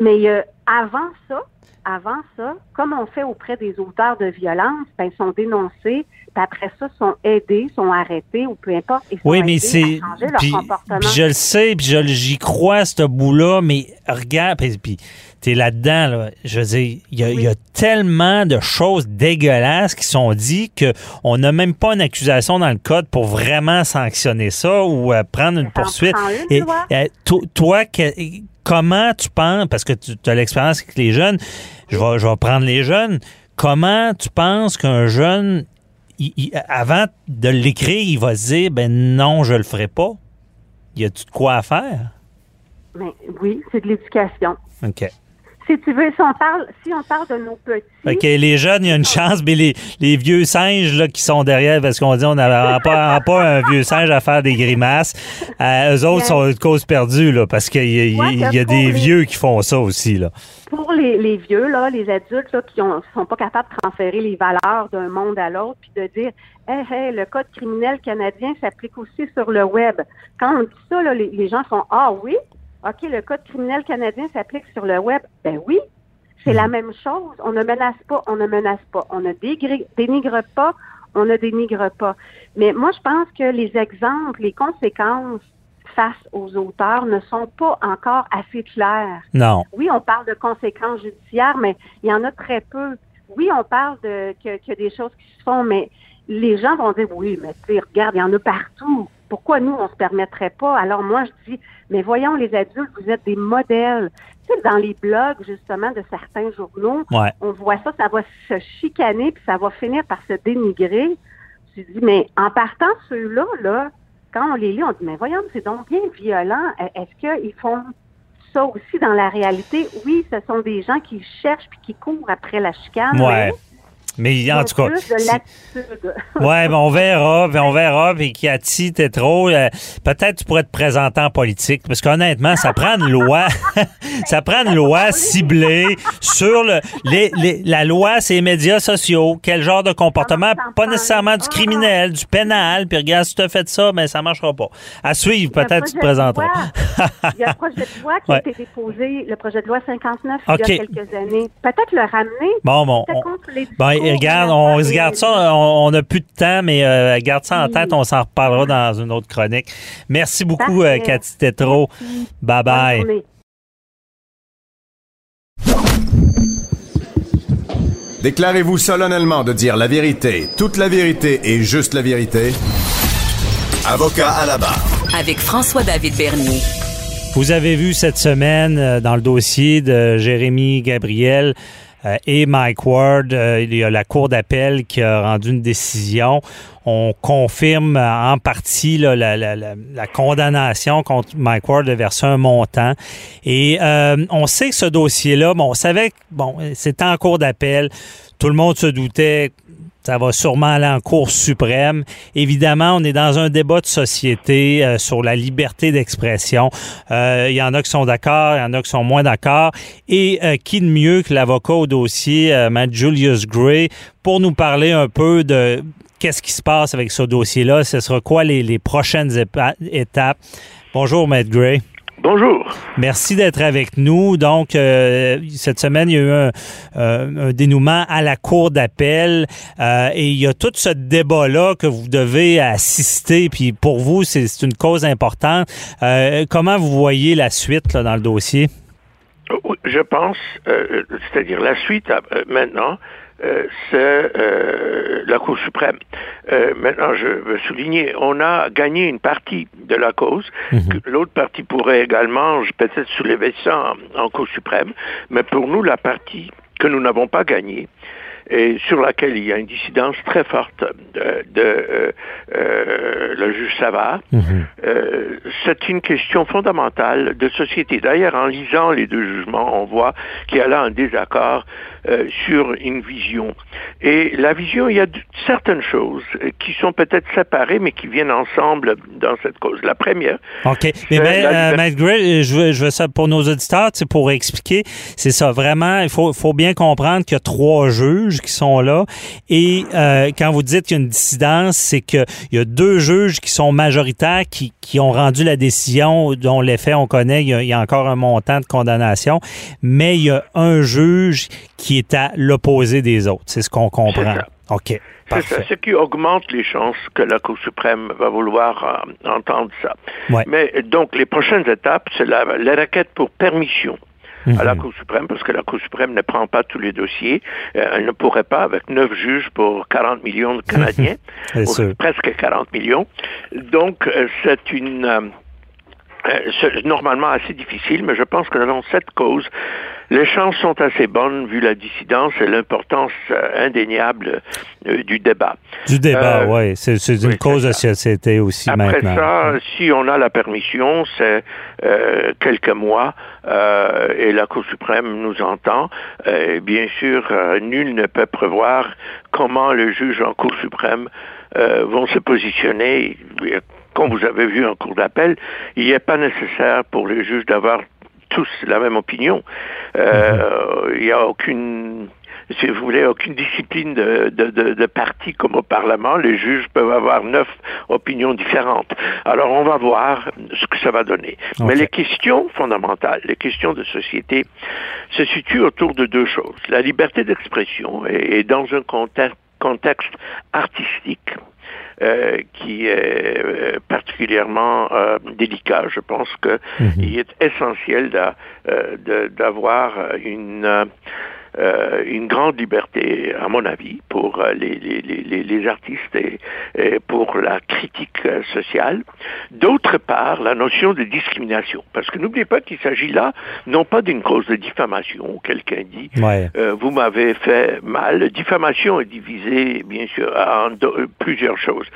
[SPEAKER 6] Mais avant ça, avant ça, comme on fait auprès des auteurs de violence, ben, ils sont dénoncés, puis après ça, sont aidés, sont arrêtés ou peu importe. Ils sont
[SPEAKER 3] oui, mais c'est. Puis, je le sais, puis j'y crois, ce bout-là, mais regarde, puis, puis t'es là-dedans, là, je veux dire, il y, a tellement de choses dégueulasses qui sont dites qu'on n'a même pas une accusation dans le code pour vraiment sanctionner ça ou euh, prendre une poursuite. Et, euh, toi, comment tu penses, parce que tu as l'expérience avec les jeunes, je vais, je vais prendre les jeunes, comment tu penses qu'un jeune, avant de l'écrire, il va se dire, ben non, je le ferai pas? Y a-tu de quoi à faire?
[SPEAKER 6] Ben, oui, c'est de l'éducation.
[SPEAKER 3] OK
[SPEAKER 6] si tu veux, si on parle, si on parle de nos petits. OK,
[SPEAKER 3] les jeunes, il y a une chance, mais les, les vieux singes là, qui sont derrière, parce qu'on dit on n'a pas, pas un vieux singe à faire des grimaces, euh, eux autres sont une cause perdue, là, parce qu'il y, y, a des vieux qui font ça aussi. Là.
[SPEAKER 6] Pour les, les vieux, là, les adultes là, qui ne sont pas capables de transférer les valeurs d'un monde à l'autre, puis de dire Hey, hey, le code criminel canadien s'applique aussi sur le web. Quand on dit ça, là, les, les gens font Ah oui, OK, le code criminel canadien s'applique sur le web. Ben oui, c'est la hmm. même chose. On ne menace pas, on ne menace pas. On ne dénigre pas, on ne dénigre pas. Mais moi, je pense que les exemples, les conséquences face aux auteurs ne sont pas encore assez claires.
[SPEAKER 3] Non.
[SPEAKER 6] Oui, on parle de conséquences judiciaires, mais il y en a très peu. Oui, on parle de qu'il y a des choses qui se font, mais les gens vont dire oui, mais tu regarde, il y en a partout. Pourquoi nous, on se permettrait pas? Alors moi, je dis, mais voyons, les adultes, vous êtes des modèles. Tu sais, dans les blogs, justement, de certains journaux, on voit ça, ça va se chicaner, puis ça va finir par se dénigrer. Je dis, mais en partant ceux-là, là, quand on les lit, on dit, mais voyons, c'est donc bien violent. Est-ce qu'ils font ça aussi dans la réalité? Oui, ce sont des gens qui cherchent puis qui courent après la chicane.
[SPEAKER 3] Ouais. Mais en tout cas. ouais, ben on verra, ben on verra. Puis Cathy, t'es trop. Euh, peut-être tu pourrais te présenter en politique, parce qu'honnêtement, ça prend une loi, ça prend une loi ciblée sur le, les, les, la loi, c'est les médias sociaux. Quel genre de comportement, pas nécessairement du criminel, du pénal. Puis regarde, si tu as fait ça, mais ben, ça marchera pas. À suivre, peut-être tu te présenteras.
[SPEAKER 6] il y a un projet de loi qui a été déposé, le projet de loi 59 il y a quelques années. Peut-être le ramener.
[SPEAKER 3] Bon, bon. On, regarde, on regarde ça, on n'a plus de temps, mais euh, garde ça en tête, on s'en reparlera dans une autre chronique. Merci beaucoup, euh, Cathy Tetro. Bye bye.
[SPEAKER 1] Déclarez-vous solennellement de dire la vérité, toute la vérité et juste la vérité. Avocat à la barre.
[SPEAKER 2] Avec François-David Bernier.
[SPEAKER 3] Vous avez vu cette semaine euh, dans le dossier de Jérémy Gabriel euh, et Mike Ward. Euh, il y a la Cour d'appel qui a rendu une décision. On confirme euh, en partie la, la, condamnation contre Mike Ward de verser un montant. Et on sait que ce dossier-là, bon, on savait que bon, c'était en cours d'appel. Tout le monde se doutait ça va sûrement aller en Cour suprême. Évidemment, on est dans un débat de société euh, sur la liberté d'expression. Euh, il y en a qui sont d'accord, il y en a qui sont moins d'accord. Et euh, qui de mieux que l'avocat au dossier, Matt Julius Gray, pour nous parler un peu de qu'est-ce qui se passe avec ce dossier-là? Ce sera quoi les, les prochaines étapes? Bonjour, Matt Gray.
[SPEAKER 7] Bonjour.
[SPEAKER 3] Merci d'être avec nous. Donc, euh, cette semaine, il y a eu un, euh, dénouement à la Cour d'appel euh, et il y a tout ce débat-là que vous devez assister. Puis pour vous, c'est une cause importante. comment vous voyez la suite dans le dossier?
[SPEAKER 7] Je pense, c'est-à-dire la suite maintenant, euh, c'est euh, la Cour suprême. Euh, maintenant, je veux souligner, on a gagné une partie de la cause. Mhm. L'autre partie pourrait également peut-être soulever ça en, en Cour suprême, mais pour nous, la partie que nous n'avons pas gagnée, et sur laquelle il y a une dissidence très forte de, de euh, euh, le juge Savard. Mhm. Euh, c'est une question fondamentale de société. D'ailleurs, en lisant les deux jugements, on voit qu'il y a là un désaccord sur une vision. Et la vision, il y a certaines choses qui sont peut-être séparées, mais qui viennent ensemble dans cette cause. La première.
[SPEAKER 3] OK. Mais, mais Gray, je veux, je veux ça pour nos auditeurs, pour expliquer, c'est ça. Vraiment, il faut, faut bien comprendre qu'il y a trois juges qui sont là. Et euh, quand vous dites qu'il y a une dissidence, c'est qu'il y a deux juges qui sont majoritaires, qui, qui ont rendu la décision dont l'effet on connaît. Il y, a, encore un montant de condamnation, mais il y a un juge qui est à l'opposé des autres. C'est ce qu'on comprend. OK.
[SPEAKER 7] C'est ça, ce qui augmente les chances que la Cour suprême va vouloir euh, entendre ça. Mais donc, les prochaines étapes, c'est la, la requête pour permission à la mhm. Cour suprême, parce que la Cour suprême ne prend pas tous les dossiers. Euh, elle ne pourrait pas, avec neuf juges pour 40 millions de Canadiens, presque 40 millions. Donc, euh, c'est une... c'est normalement assez difficile, mais je pense que dans cette cause, les chances sont assez bonnes vu la dissidence et l'importance euh, indéniable euh, du débat.
[SPEAKER 3] Du débat, euh, oui. C'est une cause de société aussi
[SPEAKER 7] Après
[SPEAKER 3] maintenant.
[SPEAKER 7] ça, si on a la permission, c'est quelques mois et la Cour suprême nous entend. bien sûr, nul ne peut prévoir comment les juges en Cour suprême vont se positionner comme vous avez vu en cours d'appel, il n'est pas nécessaire pour les juges d'avoir tous la même opinion. Euh, il n'y a aucune si vous voulez, aucune discipline de, de, de, parti comme au Parlement. Les juges peuvent avoir neuf opinions différentes. Alors, on va voir ce que ça va donner. Mais les questions fondamentales, les questions de société, se situent autour de deux choses. La liberté d'expression est, dans un contexte, contexte artistique euh, qui est euh, particulièrement euh, délicat. Je pense qu'il mhm. est essentiel d'avoir une euh, une grande liberté, à mon avis, pour euh, les, les, les, les artistes et, pour la critique euh, sociale. D'autre part, la notion de discrimination. Parce que n'oubliez pas qu'il s'agit là, non pas d'une cause de diffamation, quelqu'un dit, vous m'avez fait mal. Diffamation est divisée, bien sûr, en plusieurs choses.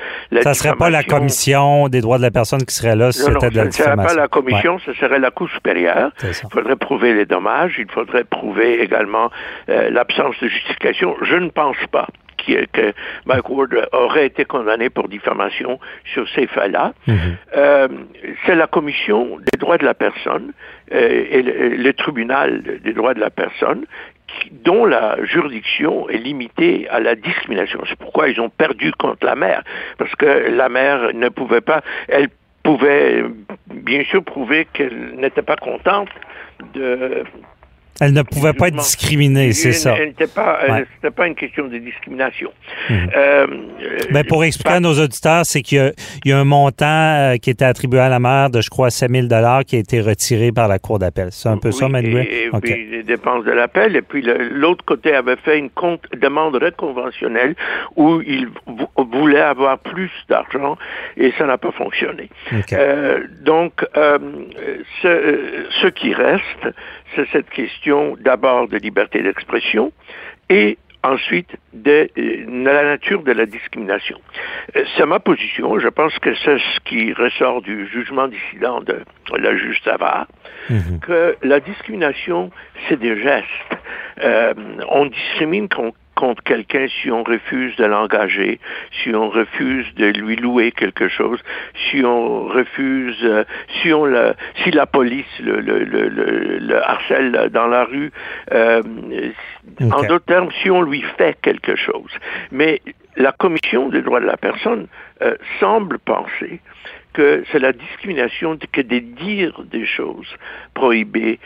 [SPEAKER 3] Ça ne serait pas la commission des droits de la personne qui serait là si c'était de la diffamation.
[SPEAKER 7] Ce ne serait pas la commission, ce serait la Cour supérieure. Il faudrait prouver les dommages, il faudrait prouver également euh, l'absence de justification. Je ne pense pas que Mike Ward aurait été condamné pour diffamation sur ces faits-là. Mhm. Euh, c'est la Commission des droits de la personne euh, et le, tribunal des droits de la personne dont la juridiction est limitée à la discrimination. C'est pourquoi ils ont perdu contre la mère, parce que la mère ne pouvait pas, elle pouvait bien sûr prouver qu'elle n'était pas contente de
[SPEAKER 3] elle ne pouvait pas être discriminée, c'est ça.
[SPEAKER 7] Elle n'était pas, c'était pas une question de discrimination.
[SPEAKER 3] Mhm. Euh, ben, pour expliquer à nos auditeurs, c'est qu'il y, a un montant euh, qui était attribué à la mère de, je crois, 7 000 qui a été retiré par la Cour d'appel. C'est un peu ça, Manuel?
[SPEAKER 7] Et, puis les dépenses de l'appel. Et puis l'autre côté avait fait une compte, demande conventionnelle où il voulait avoir plus d'argent et ça n'a pas fonctionné. Euh, donc, ce, ce qui reste, c'est cette question d'abord de liberté d'expression et ensuite de, la nature de la discrimination. Euh, c'est ma position. Je pense que c'est ce qui ressort du jugement dissident de la juge Savard, mhm. que la discrimination, c'est des gestes. Euh, on discrimine contre quelqu'un si on refuse de l'engager, si on refuse de lui louer quelque chose, si on refuse, euh, si on le, si la police le, le, le, le harcèle dans la rue, euh, en d'autres termes, si on lui fait quelque chose. Mais la Commission des droits de la personne euh, semble penser que c'est la discrimination que de dire des choses prohibées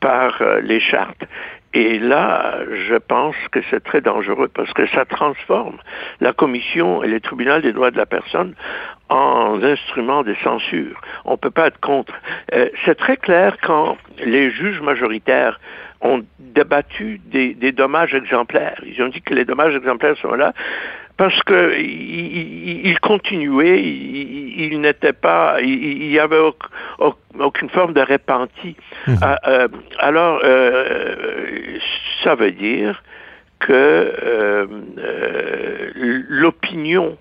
[SPEAKER 7] par les chartes. Et là, je pense que c'est très dangereux parce que ça transforme la Commission et le tribunal des droits de la personne en instruments de censure. On ne peut pas être contre. Euh, c'est très clair quand les juges majoritaires ont débattu des, dommages exemplaires. Ils ont dit que les dommages exemplaires sont là parce que il, il continuait, il, il n'était pas, il n'y avait aucune forme de repenti. Mhm. Ah, euh, alors, euh, ça veut dire que euh, l'opinion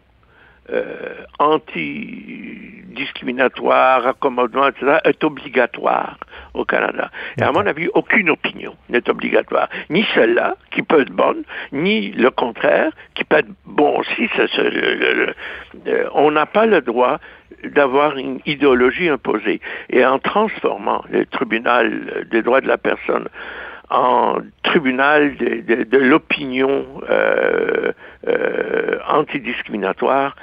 [SPEAKER 7] euh, anti-discriminatoire, accommodement, etc., est obligatoire au Canada. Et à mon avis, aucune opinion n'est obligatoire. Ni celle-là, qui peut être bonne, ni le contraire, qui peut être bon aussi. on n'a pas le droit d'avoir une idéologie imposée. Et en transformant le tribunal des droits de la personne en tribunal de, l'opinion euh, euh, antidiscriminatoire,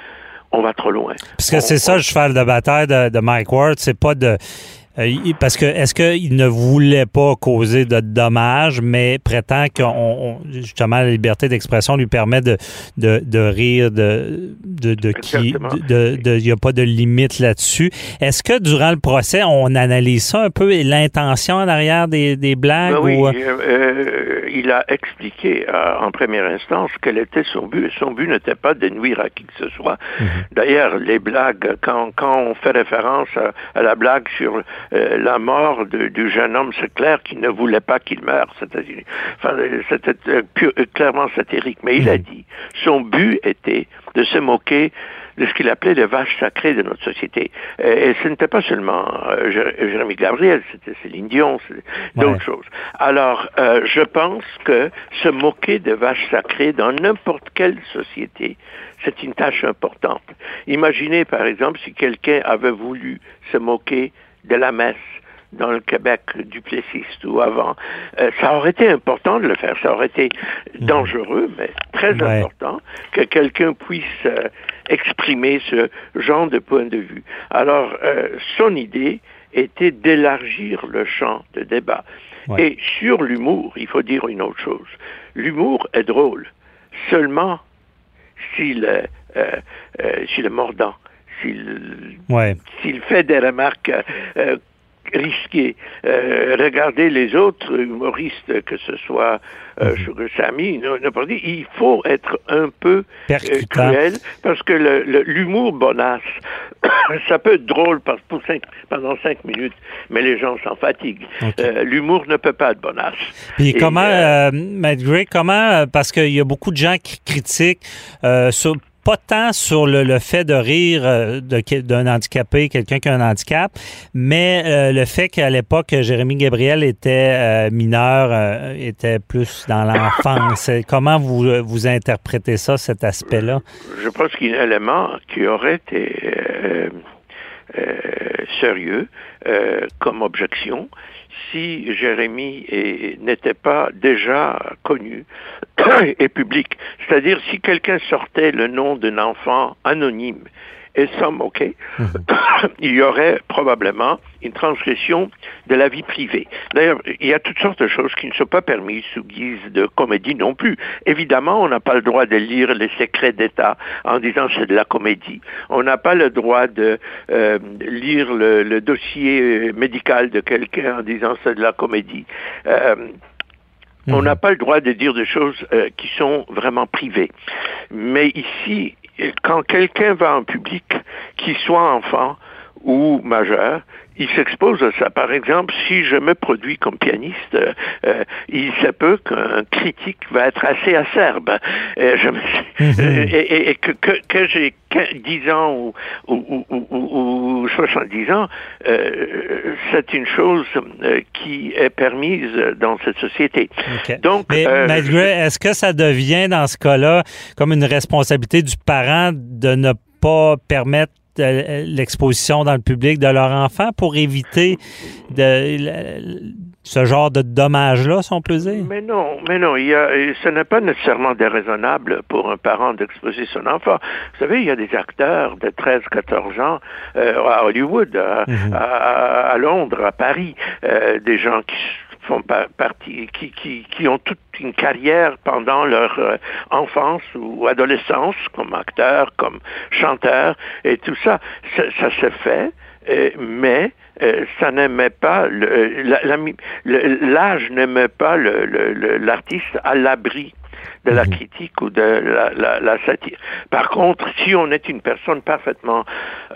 [SPEAKER 7] on va trop loin.
[SPEAKER 3] Parce que c'est ça le cheval de bataille de, de Mike Ward, c'est pas de parce que est-ce qu'il ne voulait pas causer de dommages, mais prétend que justement la liberté d'expression lui permet de, de, rire de de, de qui il n'y a pas de limite là-dessus. Est-ce que durant le procès, on analyse ça un peu l'intention en arrière des, des blagues? Ben
[SPEAKER 7] oui, euh, euh, il a expliqué en première instance quel était son but. Son but n'était pas de nuire à qui que ce soit. Mhm. D'ailleurs, les blagues, quand, quand on fait référence à la blague sur euh, la mort du jeune homme, c'est clair qu'il ne voulait pas qu'il meure. C'était euh, euh, clairement satirique. Mais il a mhm. dit, son but était de se moquer de ce qu'il appelait les vaches sacrées de notre société. Et, ce n'était pas seulement Jérémy Gabriel, c'était Céline Dion, d'autres choses. Alors, je pense que se moquer des vaches sacrées dans n'importe quelle société, c'est une tâche importante. Imaginez, par exemple, si quelqu'un avait voulu se moquer de la messe dans le Québec du Plessis ou avant. Euh, ça aurait été important de le faire. Ça aurait été mhm. dangereux, mais très important que quelqu'un puisse euh, exprimer ce genre de point de vue. Alors, euh, son idée était d'élargir le champ de débat. Et sur l'humour, il faut dire une autre chose. L'humour est drôle seulement s'il est, s'il est mordant s'il fait des remarques euh, risquées. Euh, regardez les autres humoristes, que ce soit euh, mhm. Samy, il faut être un peu euh, cruel parce que l'humour bonasse, ça peut être drôle pendant cinq minutes, mais les gens s'en fatiguent. l'humour ne peut pas être bonasse.
[SPEAKER 3] Puis comment, Matt Gray, comment, parce qu'il y a beaucoup de gens qui critiquent sur pas tant sur le, fait de rire euh, d'un handicapé, quelqu'un qui a un handicap, mais euh, le fait qu'à l'époque, Jérémy Gabriel était euh, mineur, était plus dans l'enfance. Comment vous, vous interprétez ça, cet aspect-là?
[SPEAKER 7] Je pense qu'il y a un élément qui aurait été sérieux comme objection si Jérémie n'était pas déjà connu et public. C'est-à-dire si quelqu'un sortait le nom d'un enfant anonyme et moquer, mhm. il y aurait probablement une transgression de la vie privée. D'ailleurs, il y a toutes sortes de choses qui ne sont pas permises sous guise de comédie non plus. Évidemment, on n'a pas le droit de lire les secrets d'État en disant c'est de la comédie. On n'a pas le droit de euh, lire le, dossier médical de quelqu'un en disant c'est de la comédie. Euh, on mhm. n'a pas le droit de dire des choses euh, qui sont vraiment privées. Mais ici, quand quelqu'un va en public, qu'il soit enfant ou majeur, il s'expose à ça. Par exemple, si je me produis comme pianiste, euh, euh, il se peut qu'un critique va être assez acerbe. Euh, je mhm. et, que, que, j'ai 10 ans ou, ou, ou, ou 70 ans, c'est une chose qui est permise dans cette société.
[SPEAKER 3] Donc, Mais malgré, est-ce que ça devient dans ce cas-là comme une responsabilité du parent de ne pas permettre l'exposition dans le public de leur enfant pour éviter de, ce genre de dommages-là, si on peut dire?
[SPEAKER 7] Mais non, mais non, il y a, ce n'est pas nécessairement déraisonnable pour un parent d'exposer son enfant. Vous savez, il y a des acteurs de 13, 14 ans euh, à Hollywood, mhm. à, Londres, à Paris, euh, des gens qui font partie, qui, qui, qui, ont toute une carrière pendant leur euh, enfance ou adolescence comme acteurs, comme chanteurs et tout ça. Ça, se fait, euh, mais euh, ça n'aimait pas l'âge n'aimait pas l'artiste à l'abri de la mhm. critique ou de la, satire. Par contre, si on est une personne parfaitement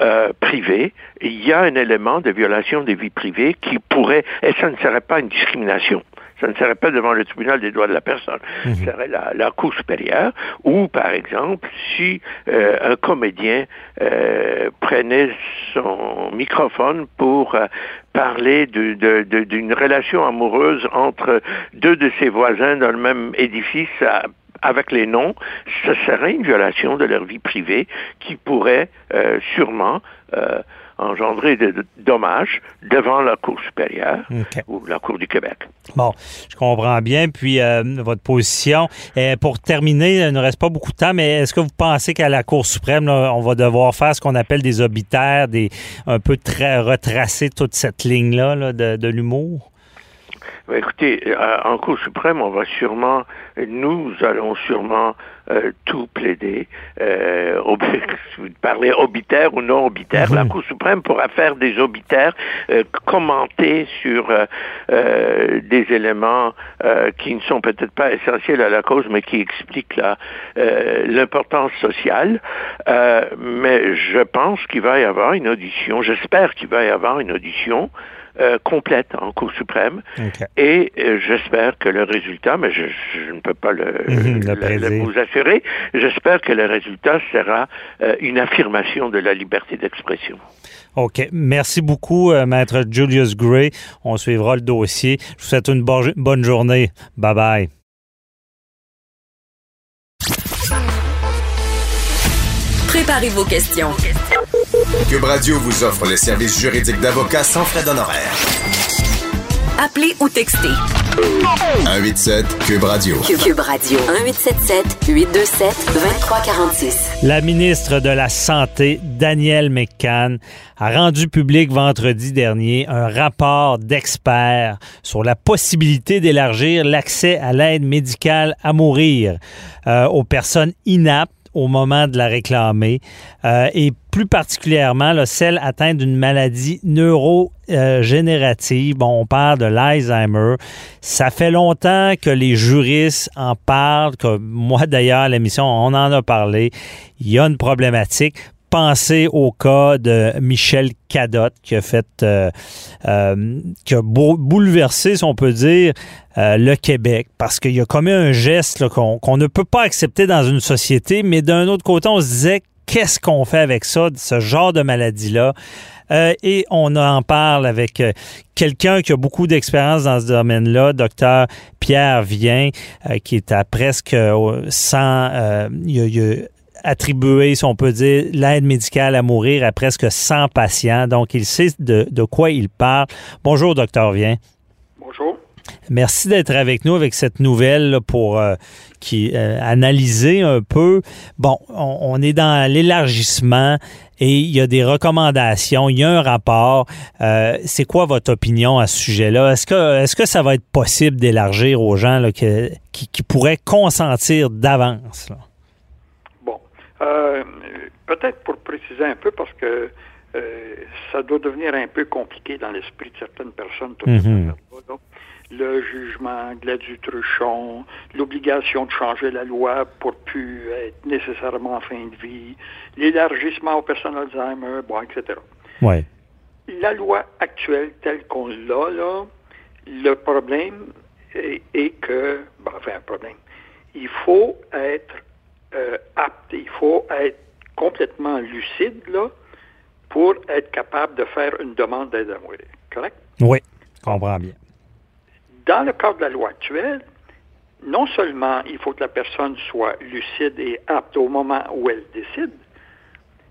[SPEAKER 7] euh, privée, il y a un élément de violation des vies privées qui pourrait, et ça ne serait pas une discrimination, ça ne serait pas devant le tribunal des droits de la personne, mhm. ce serait la, Cour supérieure, ou par exemple, si euh, un comédien euh, prenait son microphone pour parler d'une relation amoureuse entre deux de ses voisins dans le même édifice avec les noms, ce serait une violation de leur vie privée qui pourrait euh, sûrement euh, engendrer des dommages devant la Cour supérieure ou la Cour du Québec.
[SPEAKER 3] Bon, je comprends bien. Puis euh, votre position. pour terminer, il ne reste pas beaucoup de temps, mais est-ce que vous pensez qu'à la Cour suprême, on va devoir faire ce qu'on appelle des obitaires, des un peu très retracer toute cette ligne-là de, de l'humour?
[SPEAKER 7] Écoutez, euh, en Cour suprême, on va sûrement, nous allons sûrement euh, tout plaider. Euh, vous parlez obitaire ou non obitaire, la. Cour suprême pourra faire des obitaires, euh, commenter sur des éléments qui ne sont peut-être pas essentiels à la cause, mais qui expliquent l'importance sociale. mais je pense qu'il va y avoir une audition, j'espère qu'il va y avoir une audition euh, complète en Cour suprême. Et euh, j'espère que le résultat, mais je, ne peux pas le, vous assurer, j'espère que le résultat sera euh, une affirmation de la liberté d'expression.
[SPEAKER 3] OK. Merci beaucoup, Maître Julius Gray. On suivra le dossier. Je vous souhaite une bonne journée. Bye bye.
[SPEAKER 2] Préparez vos questions.
[SPEAKER 1] Cube Radio vous offre les services juridiques d'avocats sans frais d'honoraires.
[SPEAKER 2] Appelez ou textez.
[SPEAKER 1] 187 Cube Radio.
[SPEAKER 2] Cube Radio. 1877 827 2346.
[SPEAKER 3] La ministre de la Santé, Danielle McCann, a rendu public vendredi dernier un rapport d'experts sur la possibilité d'élargir l'accès à l'aide médicale à mourir euh, aux personnes inaptes au moment de la réclamer euh, et plus particulièrement celle atteinte d'une maladie neurogénérative. bon, on parle de l'Alzheimer. Ça fait longtemps que les juristes en parlent, que moi d'ailleurs à l'émission, on en a parlé. Il y a une problématique penser au cas de Michel Cadotte qui a fait, euh, euh, qui a bouleversé, si on peut dire, euh, le Québec parce qu'il a commis un geste qu'on ne peut pas accepter dans une société, mais d'un autre côté, on se disait qu'est-ce qu'on fait avec ça, ce genre de maladie-là? et on en parle avec quelqu'un qui a beaucoup d'expérience dans ce domaine-là, docteur Pierre Vien, qui est à presque 100, il, attribué, si on peut dire, l'aide médicale à mourir à presque 100 patients. Donc, il sait de, quoi il parle. Bonjour, docteur Vien.
[SPEAKER 8] Bonjour.
[SPEAKER 3] Merci d'être avec nous avec cette nouvelle pour euh, qui euh, analyser un peu. Bon, on, est dans l'élargissement et il y a des recommandations, il y a un rapport. Euh, c'est quoi votre opinion à ce sujet-là? Est-ce que est-ce que ça va être possible d'élargir aux gens là, qui, qui, pourraient consentir d'avance
[SPEAKER 8] euh, peut-être pour préciser un peu, parce que euh, ça doit devenir un peu compliqué dans l'esprit de certaines personnes. Tout mm le jugement, Gladys Truchon, l'obligation de changer la loi pour plus être nécessairement en fin de vie, l'élargissement aux personnes Alzheimer, bon, etc.
[SPEAKER 3] Ouais.
[SPEAKER 8] La loi actuelle telle qu'on l'a, là, le problème est, est que, bon, enfin, un problème, il faut être euh, apte. Il faut être complètement lucide là, pour être capable de faire une demande d'aide à mourir. Correct?
[SPEAKER 3] Oui, je comprends bien.
[SPEAKER 8] Dans le cadre de la loi actuelle, non seulement il faut que la personne soit lucide et apte au moment où elle décide,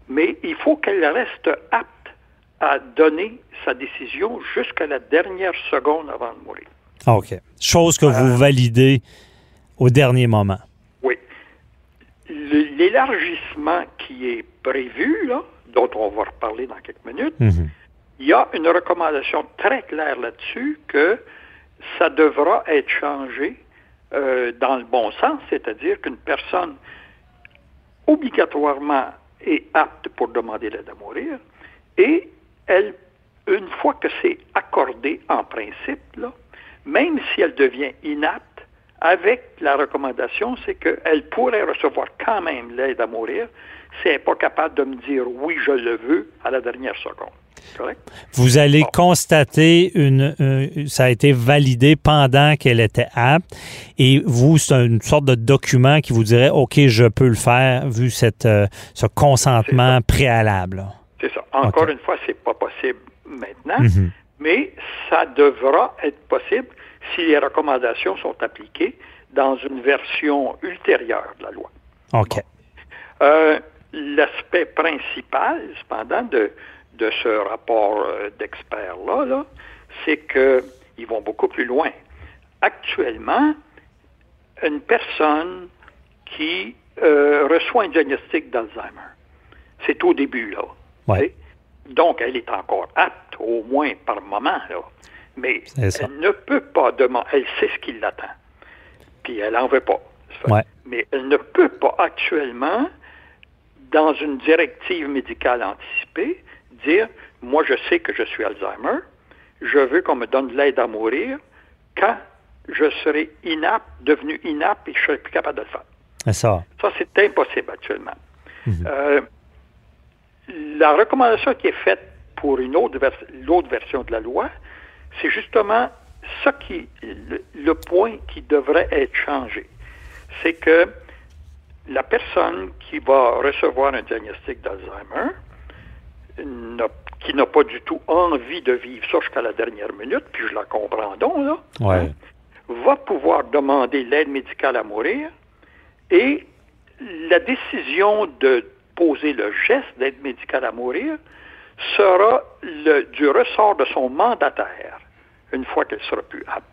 [SPEAKER 8] mais il faut qu'elle reste apte à donner sa décision jusqu'à la dernière seconde avant de mourir.
[SPEAKER 3] OK. Chose que vous euh, validez au dernier moment
[SPEAKER 8] l'élargissement qui est prévu, là, dont on va reparler dans quelques minutes, mhm. il y a une recommandation très claire là-dessus que ça devra être changé euh, dans le bon sens, c'est-à-dire qu'une personne obligatoirement est apte pour demander l'aide à mourir et elle, une fois que c'est accordé en principe, là, même si elle devient inapte, avec la recommandation, c'est qu'elle pourrait recevoir quand même l'aide à mourir si elle n'est pas capable de me dire oui, je le veux à la dernière seconde. Correct?
[SPEAKER 3] Vous allez constater une, ça a été validé pendant qu'elle était apte et vous, c'est une sorte de document qui vous dirait OK, je peux le faire vu cette, euh, ce consentement préalable.
[SPEAKER 8] C'est ça. Encore une fois, c'est pas possible maintenant, mhm. mais ça devra être possible si les recommandations sont appliquées dans une version ultérieure de la loi.
[SPEAKER 3] OK.
[SPEAKER 8] Euh, l'aspect principal, cependant, de, de ce rapport euh, d'experts-là, -là, c'est qu'ils vont beaucoup plus loin. Actuellement, une personne qui euh, reçoit un diagnostic d'Alzheimer, c'est au début, là. Donc, elle est encore apte, au moins par moment, là. Mais elle ne peut pas demander, elle sait ce qui l'attend. Puis elle n'en veut pas. Mais elle ne peut pas actuellement, dans une directive médicale anticipée, dire, moi je sais que je suis Alzheimer, je veux qu'on me donne de l'aide à mourir quand je serai inapte, devenu inapte et je serai plus capable de le faire.
[SPEAKER 3] Ça,
[SPEAKER 8] ça c'est impossible actuellement. Mhm. Euh, la recommandation qui est faite pour une autre l'autre version de la loi, c'est justement ça qui le, point qui devrait être changé. C'est que la personne qui va recevoir un diagnostic d'Alzheimer, qui n'a pas du tout envie de vivre ça jusqu'à la dernière minute, puis je la comprends donc, là, va pouvoir demander l'aide médicale à mourir et la décision de poser le geste d'aide médicale à mourir sera le, du ressort de son mandataire une fois qu'elle sera plus apte.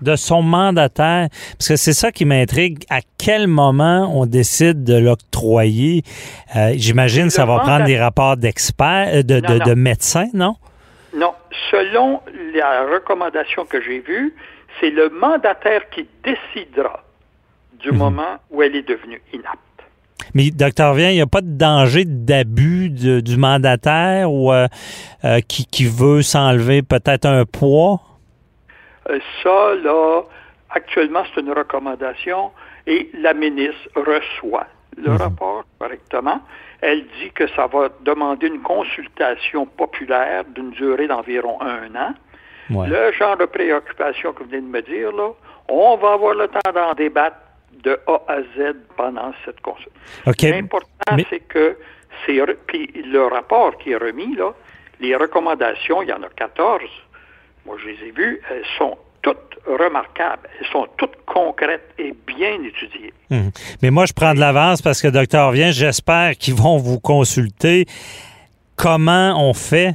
[SPEAKER 3] De son mandataire, parce que c'est ça qui m'intrigue. À quel moment on décide de l'octroyer? Euh, J'imagine que ça va prendre des rapports d'experts, euh, de, de, médecins, non?
[SPEAKER 8] Non. Selon la recommandation que j'ai vue, c'est le mandataire qui décidera du mhm. moment où elle est devenue inapte.
[SPEAKER 3] Mais, docteur Vien, il n'y a pas de danger d'abus du mandataire ou euh, euh, qui, veut s'enlever peut-être un poids?
[SPEAKER 8] Euh, ça, là, actuellement, c'est une recommandation et la ministre reçoit le mhm. rapport correctement. Elle dit que ça va demander une consultation populaire d'une durée d'environ un an. Le genre de préoccupation que vous venez de me dire, là, on va avoir le temps d'en débattre de A à Z pendant cette consultation. L'important, c'est que c'est puis le rapport qui est remis, là, les recommandations, il y en a 14, moi je les ai vues, elles sont toutes remarquables, elles sont toutes concrètes et bien étudiées.
[SPEAKER 3] Hum. Mais moi, je prends de l'avance parce que, docteur Vient, j'espère qu'ils vont vous consulter. Comment on fait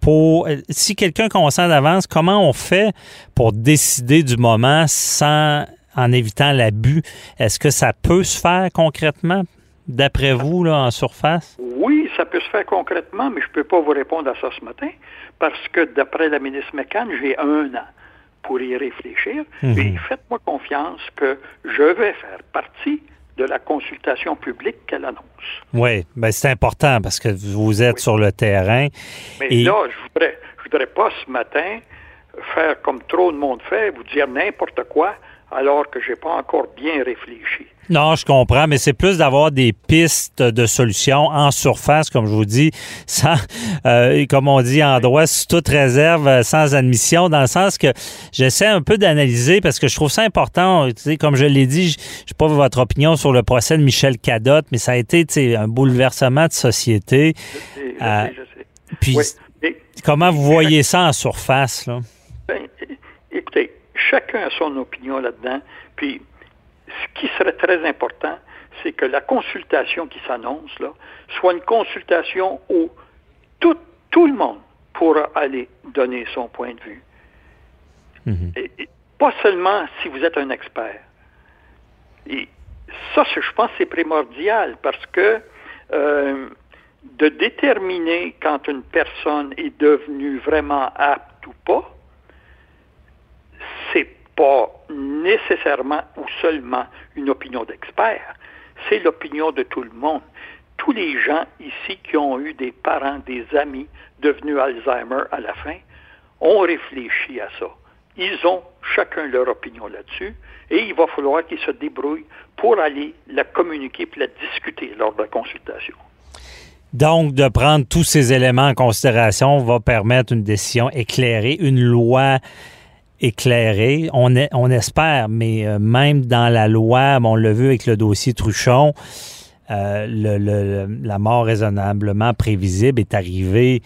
[SPEAKER 3] pour, si quelqu'un consent d'avance, comment on fait pour décider du moment sans en évitant l'abus. Est-ce que ça peut se faire concrètement, d'après vous, là, en surface?
[SPEAKER 8] Oui, ça peut se faire concrètement, mais je ne peux pas vous répondre à ça ce matin, parce que d'après la ministre McCann, j'ai un an pour y réfléchir. Mhm. Et faites-moi confiance que je vais faire partie de la consultation publique qu'elle annonce.
[SPEAKER 3] Oui, ben c'est important parce que vous êtes sur le terrain.
[SPEAKER 8] Mais là, je ne voudrais, je voudrais pas ce matin faire comme trop de monde fait, vous dire n'importe quoi alors que je n'ai pas encore bien réfléchi.
[SPEAKER 3] Non, je comprends, mais c'est plus d'avoir des pistes de solutions en surface, comme je vous dis, sans, euh, comme on dit en droit, sous toute réserve, euh, sans admission, dans le sens que j'essaie un peu d'analyser parce que je trouve ça important. Tu sais, comme je l'ai dit, je sais pas votre opinion sur le procès de Michel Cadotte, mais ça a été un bouleversement de société.
[SPEAKER 8] Je sais, je euh, sais,
[SPEAKER 3] Puis, comment vous voyez ça en surface, là?
[SPEAKER 8] Ben, écoutez, Chacun a son opinion là-dedans. Puis, ce qui serait très important, c'est que la consultation qui s'annonce, là, soit une consultation où tout, tout le monde pourra aller donner son point de vue. Mhm. et, pas seulement si vous êtes un expert. Et ça, je pense, c'est primordial parce que euh, de déterminer quand une personne est devenue vraiment apte ou pas, pas nécessairement ou seulement une opinion d'expert, c'est l'opinion de tout le monde. Tous les gens ici qui ont eu des parents, des amis devenus Alzheimer à la fin, ont réfléchi à ça. Ils ont chacun leur opinion là-dessus et il va falloir qu'ils se débrouillent pour aller la communiquer puis la discuter lors de la consultation.
[SPEAKER 3] Donc, de prendre tous ces éléments en considération va permettre une décision éclairée, une loi éclairé. On, est, on espère, mais euh, même dans la loi, on l'a vu avec le dossier Truchon, euh, le, la mort raisonnablement prévisible est arrivée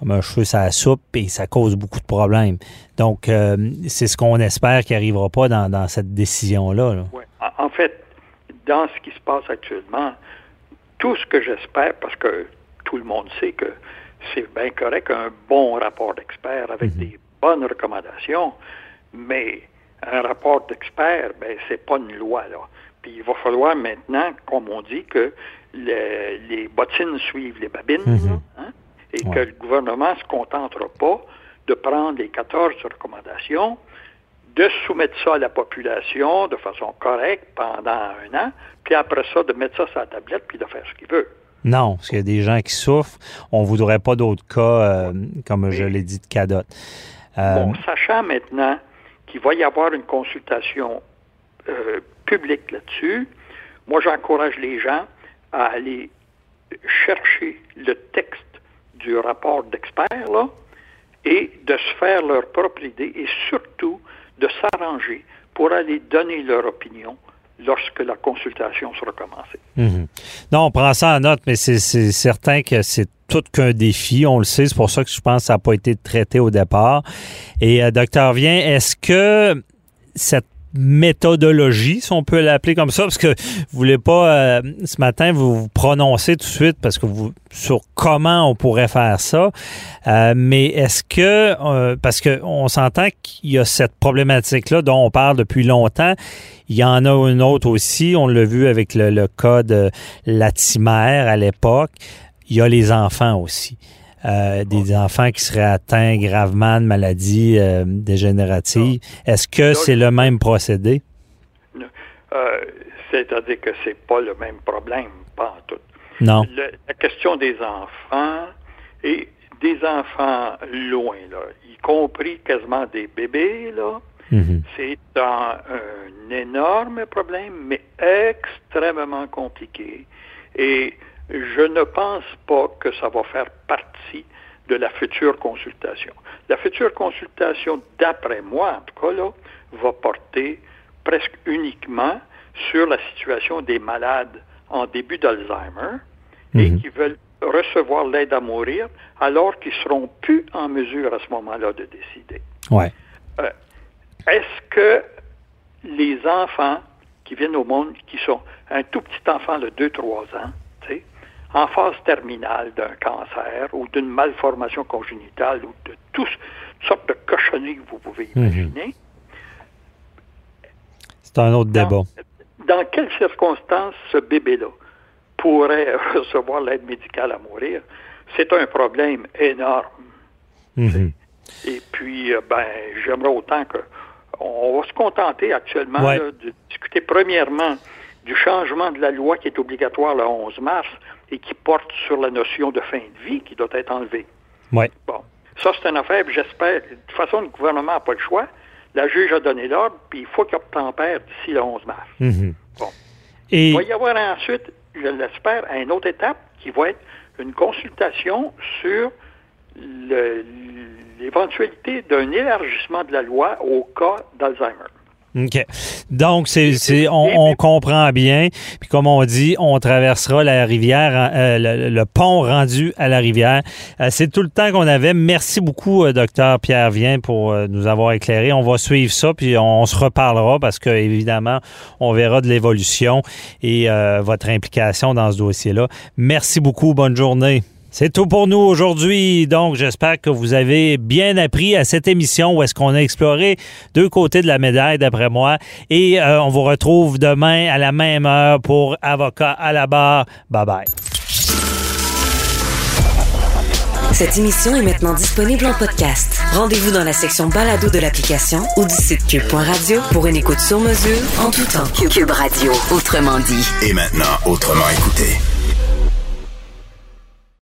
[SPEAKER 3] comme un cheveu ça soupe et ça cause beaucoup de problèmes. Donc, euh, c'est ce qu'on espère qui n'arrivera pas dans, cette décision-là.
[SPEAKER 8] En fait, dans ce qui se passe actuellement, tout ce que j'espère, parce que tout le monde sait que c'est bien correct un bon rapport d'expert avec mhm. des bonnes recommandations, mais un rapport d'expert, ben, c'est pas une loi, là. Puis il va falloir maintenant, comme on dit, que les bottines suivent les babines, mhm. hein, et que le gouvernement ne se contentera pas de prendre les 14 recommandations, de soumettre ça à la population de façon correcte pendant un an, puis après ça, de mettre ça sur la tablette, puis de faire ce qu'il veut.
[SPEAKER 3] Non, parce qu'il y a des gens qui souffrent. On ne voudrait pas d'autres cas, euh, comme je l'ai dit, de cadotte.
[SPEAKER 8] Euh, bon, sachant maintenant qu'il va y avoir une consultation euh, publique là-dessus, moi j'encourage les gens à aller chercher le texte du rapport d'experts, et de se faire leur propre idée et surtout de s'arranger pour aller donner leur opinion lorsque la consultation sera commencée.
[SPEAKER 3] Mhm. Non, on prend ça en note, mais c'est certain que c'est tout qu'un défi, on le sait, c'est pour ça que je pense que ça n'a pas été traité au départ. Et euh, docteur Vien, est-ce que cette méthodologie, si on peut l'appeler comme ça, parce que vous voulez pas euh, ce matin vous, vous prononcer tout de suite parce que vous sur comment on pourrait faire ça. Euh, mais est-ce que euh, parce que on s'entend qu'il y a cette problématique là dont on parle depuis longtemps. Il y en a une autre aussi. On l'a vu avec le, le cas de Latimer à l'époque. Il y a les enfants aussi. Euh, des enfants qui seraient atteints gravement de maladies euh, dégénératives. Est-ce que c'est le même procédé?
[SPEAKER 8] Euh, c'est-à-dire que c'est pas le même problème, pas en tout.
[SPEAKER 3] Non.
[SPEAKER 8] la question des enfants et des enfants loin, là, y compris quasiment des bébés, là, mm-hmm. c'est un, un énorme problème, mais extrêmement compliqué. Et je ne pense pas que ça va faire partie de la future consultation. La future consultation, d'après moi en tout cas, là, va porter presque uniquement sur la situation des malades en début d'Alzheimer et mhm. qui veulent recevoir l'aide à mourir alors qu'ils seront plus en mesure à ce moment-là de décider.
[SPEAKER 3] Ouais.
[SPEAKER 8] Euh, est-ce que les enfants qui viennent au monde, qui sont un tout petit enfant de 2-3 ans, en phase terminale d'un cancer ou d'une malformation congénitale ou de toutes sortes de cochonneries que vous pouvez mhm. imaginer.
[SPEAKER 3] C'est un autre débat.
[SPEAKER 8] Dans, quelles circonstances ce bébé-là pourrait recevoir l'aide médicale à mourir? C'est un problème énorme. Mhm. Et puis, euh, ben, j'aimerais autant que on va se contenter actuellement de discuter premièrement du changement de la loi qui est obligatoire le 11 mars et qui porte sur la notion de fin de vie qui doit être enlevée.
[SPEAKER 3] Oui.
[SPEAKER 8] Bon. Ça, c'est une affaire, j'espère. De toute façon, le gouvernement n'a pas le choix. La juge a donné l'ordre, puis il faut qu'il obtempère d'ici le 11 mars.
[SPEAKER 3] Mhm.
[SPEAKER 8] Bon. Il va y avoir ensuite, je l'espère, une autre étape qui va être une consultation sur l'éventualité d'un élargissement de la loi au cas d'Alzheimer.
[SPEAKER 3] OK. Donc, c'est, on, comprend bien. Puis comme on dit, on traversera la rivière, euh, le, pont rendu à la rivière. Euh, c'est tout le temps qu'on avait. Merci beaucoup, euh, docteur Pierre Vien, pour nous avoir éclairé. On va suivre ça, puis on, se reparlera parce que, évidemment, on verra de l'évolution et votre implication dans ce dossier-là. Merci beaucoup. Bonne journée. C'est tout pour nous aujourd'hui. Donc, j'espère que vous avez bien appris à cette émission où est-ce qu'on a exploré deux côtés de la médaille, d'après moi. Et euh, on vous retrouve demain à la même heure pour Avocat à la barre. Bye bye.
[SPEAKER 2] Cette émission est maintenant disponible en podcast. Rendez-vous dans la section balado de l'application ou du site cube.radio pour une écoute sur mesure en tout temps. Cube Radio, autrement dit.
[SPEAKER 1] Et maintenant, autrement écouté.